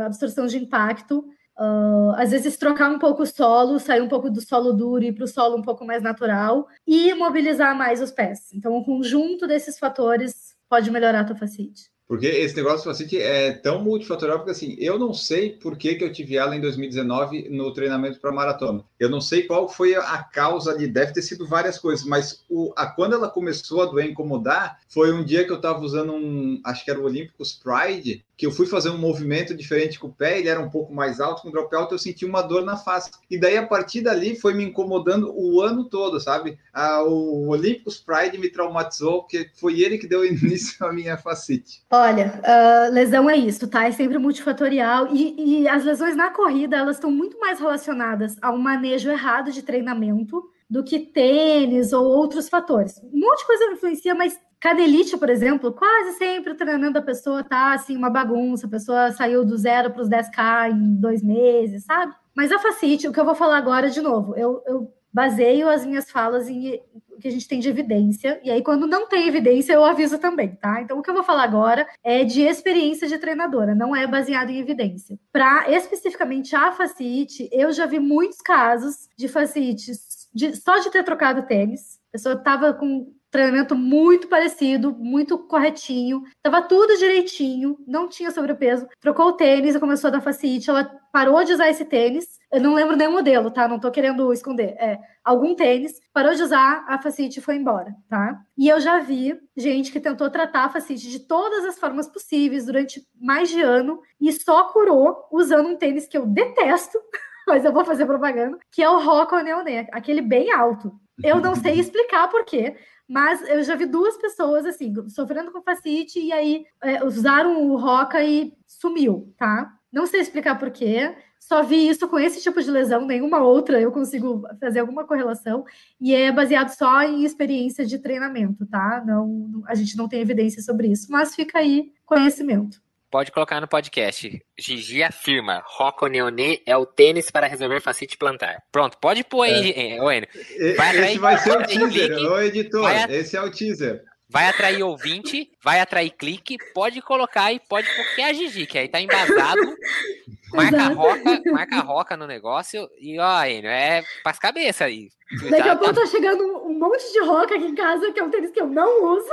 absorção de impacto, uh, às vezes trocar um pouco o solo, sair um pouco do solo duro e para o solo um pouco mais natural e mobilizar mais os pés. Então, o conjunto desses fatores pode melhorar a tua facite. Porque esse negócio do facite é tão multifatorial, porque assim, eu não sei por que, que eu tive ela em 2019 no treinamento para maratona. Eu não sei qual foi a causa ali, deve ter sido várias coisas, mas o, a, quando ela começou a doer incomodar, foi um dia que eu estava usando um, acho que era o Olympus Pride, que eu fui fazer um movimento diferente com o pé, ele era um pouco mais alto, com o drop alto eu senti uma dor na face. E daí, a partir dali, foi me incomodando o ano todo, sabe? O Olympus Pride me traumatizou, porque foi ele que deu início à minha facite. Olha, uh, lesão é isso, tá? É sempre multifatorial. E, e as lesões na corrida, elas estão muito mais relacionadas a um manejo errado de treinamento do que tênis ou outros fatores. Um monte de coisa influencia, mas Canelite, por exemplo, quase sempre o treinamento da pessoa tá assim, uma bagunça, a pessoa saiu do zero para os 10K em dois meses, sabe? Mas a facite, o que eu vou falar agora de novo, eu, eu baseio as minhas falas em o que a gente tem de evidência, e aí quando não tem evidência eu aviso também, tá? Então o que eu vou falar agora é de experiência de treinadora, não é baseado em evidência. Para especificamente a facite, eu já vi muitos casos de facites de, só de ter trocado tênis, a pessoa estava com treinamento muito parecido, muito corretinho, tava tudo direitinho, não tinha sobrepeso, trocou o tênis e começou a dar facite, ela parou de usar esse tênis, eu não lembro nem o modelo, tá? Não tô querendo esconder, é algum tênis, parou de usar, a facite foi embora, tá? E eu já vi gente que tentou tratar a facite de todas as formas possíveis durante mais de ano e só curou usando um tênis que eu detesto, mas eu vou fazer propaganda, que é o Rocco Neoné, aquele bem alto. Eu não sei explicar por quê, mas eu já vi duas pessoas, assim, sofrendo com facite e aí é, usaram o Roca e sumiu, tá? Não sei explicar por quê. Só vi isso com esse tipo de lesão, nenhuma outra eu consigo fazer alguma correlação. E é baseado só em experiência de treinamento, tá? Não, a gente não tem evidência sobre isso, mas fica aí conhecimento. Pode colocar no podcast. Gigi afirma: Rocco Neoné é o tênis para resolver facite plantar. Pronto, pode pôr aí, é. Enio. Vai esse vai ser o teaser, ô editor. Esse é o teaser. Vai atrair ouvinte, vai atrair clique, pode colocar aí, pode porque é a Gigi, que aí tá embasado. Marca a roca, marca a roca no negócio e ó, Enio, é pras cabeça aí. Daqui tá, a pouco tá chegando um monte de roca aqui em casa, que é um tênis que eu não uso.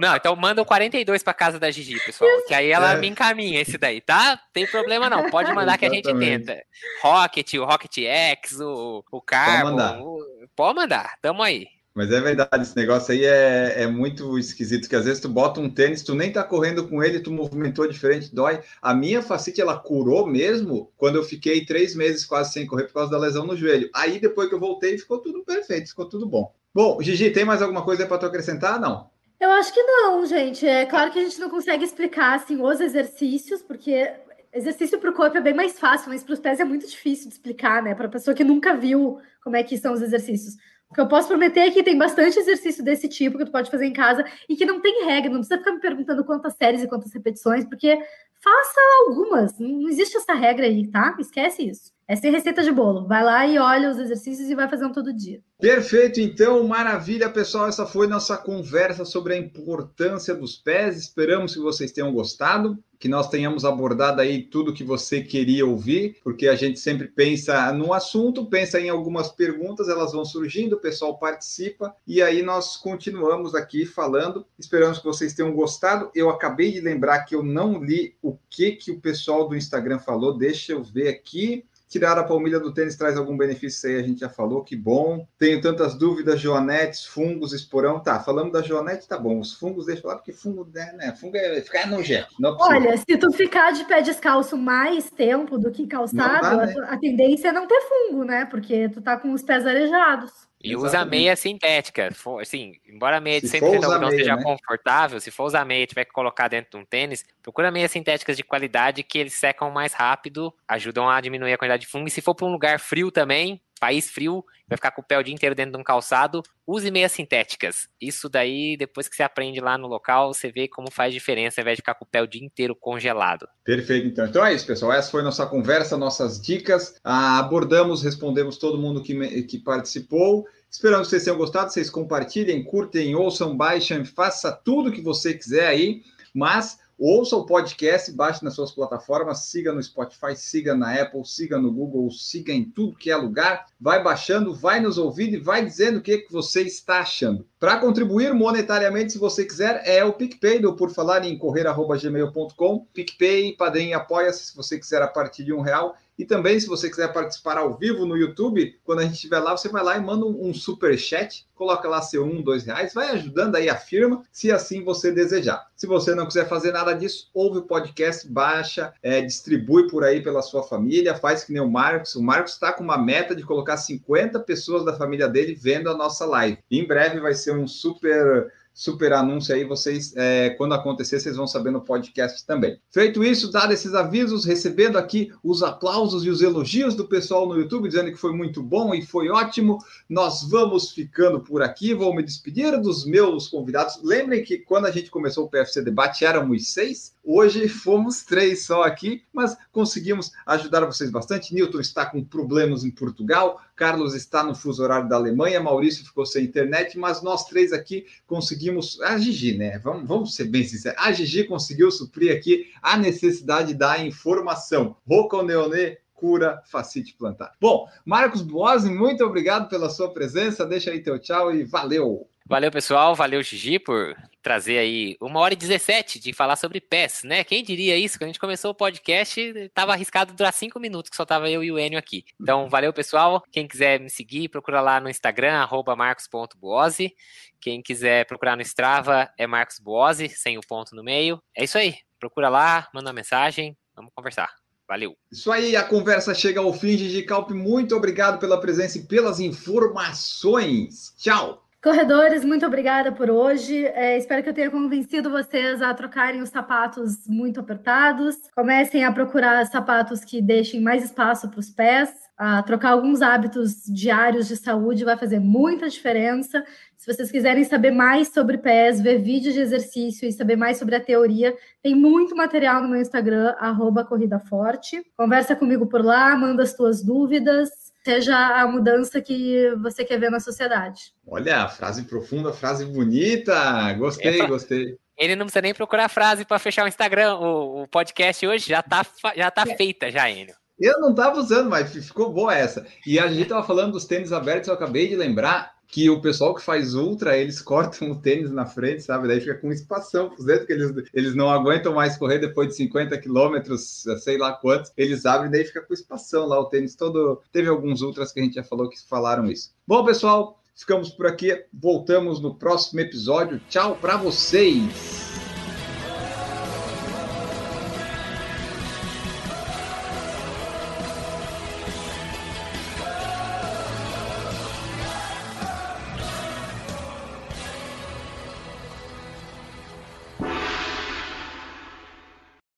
Não, então manda o 42 pra casa da Gigi, pessoal. Isso. Que aí ela é. me encaminha esse daí, tá? Tem problema não. Pode mandar que a gente tenta. Rocket, o Rocket X, o, o Carbon. Pode mandar. O... Pode mandar, tamo aí. Mas é verdade, esse negócio aí é, é muito esquisito, que às vezes tu bota um tênis, tu nem tá correndo com ele, tu movimentou diferente, dói. A minha facite, ela curou mesmo quando eu fiquei três meses quase sem correr por causa da lesão no joelho. Aí depois que eu voltei, ficou tudo perfeito, ficou tudo bom. Bom, Gigi, tem mais alguma coisa para tu acrescentar? Não? Eu acho que não, gente. É claro que a gente não consegue explicar assim os exercícios, porque exercício para o corpo é bem mais fácil, mas para os pés é muito difícil de explicar, né? Para a pessoa que nunca viu como é que são os exercícios. Que eu posso prometer é que tem bastante exercício desse tipo que tu pode fazer em casa e que não tem regra, não precisa ficar me perguntando quantas séries e quantas repetições, porque faça algumas. Não existe essa regra aí, tá? Esquece isso. É sem receita de bolo. Vai lá e olha os exercícios e vai fazendo todo dia. Perfeito, então, maravilha, pessoal. Essa foi nossa conversa sobre a importância dos pés. Esperamos que vocês tenham gostado, que nós tenhamos abordado aí tudo que você queria ouvir, porque a gente sempre pensa no assunto, pensa em algumas perguntas, elas vão surgindo, o pessoal participa e aí nós continuamos aqui falando. Esperamos que vocês tenham gostado. Eu acabei de lembrar que eu não li o que que o pessoal do Instagram falou. Deixa eu ver aqui Tirar a palmilha do tênis traz algum benefício aí, a gente já falou, que bom. Tenho tantas dúvidas, joanetes, fungos, esporão. Tá, falamos da joanete, tá bom. Os fungos, deixa eu falar, porque fungo, né, né fungo é ficar nojento. Não é Olha, se tu ficar de pé descalço mais tempo do que calçado, dá, né? a, a tendência é não ter fungo, né? Porque tu tá com os pés arejados. E Exatamente. usa meia sintética. For, assim, embora a meia de 130 algodão seja né? confortável, se for usar meia e tiver que colocar dentro de um tênis, procura meias sintéticas de qualidade que eles secam mais rápido, ajudam a diminuir a quantidade de fungo. E se for para um lugar frio também, país frio, vai ficar com o pé o dia inteiro dentro de um calçado, use meias sintéticas. Isso daí, depois que você aprende lá no local, você vê como faz diferença ao invés de ficar com o pé o dia inteiro congelado. Perfeito, então. Então é isso, pessoal. Essa foi nossa conversa, nossas dicas. Ah, abordamos, respondemos todo mundo que, que participou. Esperamos que vocês tenham gostado. Vocês compartilhem, curtem, ouçam, baixem, faça tudo que você quiser aí. Mas Ouça o podcast, baixe nas suas plataformas, siga no Spotify, siga na Apple, siga no Google, siga em tudo que é lugar. Vai baixando, vai nos ouvindo e vai dizendo o que, você está achando. Para contribuir monetariamente, se você quiser, é o PicPay do Por Falar em correr.gmail.com. PicPay, Padrinho Apoia-se, se você quiser a partir de um real. E também, se você quiser participar ao vivo no YouTube, quando a gente estiver lá, você vai lá e manda um, super chat, coloca lá seu um, dois reais, vai ajudando aí a firma, se assim você desejar. Se você não quiser fazer nada disso, ouve o podcast, baixa, é, distribui por aí pela sua família, faz que nem o Marcos. O Marcos está com uma meta de colocar 50 pessoas da família dele vendo a nossa live. Em breve vai ser um super super anúncio aí, vocês, é, quando acontecer, vocês vão saber no podcast também. Feito isso, dado esses avisos, recebendo aqui os aplausos e os elogios do pessoal no YouTube, dizendo que foi muito bom e foi ótimo, nós vamos ficando por aqui, vou me despedir dos meus convidados. Lembrem que quando a gente começou o PFC Debate éramos seis, hoje fomos três só aqui, mas conseguimos ajudar vocês bastante. Newton está com problemas em Portugal, Carlos está no fuso horário da Alemanha, Maurício ficou sem internet, mas nós três aqui conseguimos. A Gigi, né? Vamos, vamos ser bem sinceros. A Gigi conseguiu suprir aqui a necessidade da informação. Roconeone cura facite plantar. Bom, Marcos Boazzi, muito obrigado pela sua presença. Deixa aí teu tchau e valeu. Valeu, pessoal. Valeu, Gigi, por trazer aí uma hora e 17 de falar sobre pés, né? Quem diria isso? Quando a gente começou o podcast, estava arriscado durar cinco minutos, que só tava eu e o Enio aqui. Então, valeu, pessoal. Quem quiser me seguir, procura lá no Instagram, marcos.boose. Quem quiser procurar no Strava, é Marcos sem o ponto no meio. É isso aí. Procura lá, manda uma mensagem, vamos conversar. Valeu. Isso aí, a conversa chega ao fim, Gigi Calp. Muito obrigado pela presença e pelas informações. Tchau. Corredores, muito obrigada por hoje. É, espero que eu tenha convencido vocês a trocarem os sapatos muito apertados. Comecem a procurar sapatos que deixem mais espaço para os pés. A trocar alguns hábitos diários de saúde vai fazer muita diferença. Se vocês quiserem saber mais sobre pés, ver vídeos de exercício e saber mais sobre a teoria, tem muito material no meu Instagram, arroba Corrida Forte. Conversa comigo por lá, manda as tuas dúvidas seja a mudança que você quer ver na sociedade. Olha, frase profunda, frase bonita. Gostei, Epa. gostei. Ele não precisa nem procurar frase para fechar o Instagram, o, o, podcast hoje já está já tá é. feita já, Enio. Eu não estava usando, mas ficou boa essa. E a gente estava falando dos tênis abertos, eu acabei de lembrar que o pessoal que faz ultra, eles cortam o tênis na frente, sabe? Daí fica com espação por dentro, que eles, eles não aguentam mais correr depois de 50 quilômetros, sei lá quantos, eles abrem, daí fica com espação lá o tênis todo. Teve alguns ultras que a gente já falou que falaram isso. Bom, pessoal, ficamos por aqui, voltamos no próximo episódio. Tchau para vocês!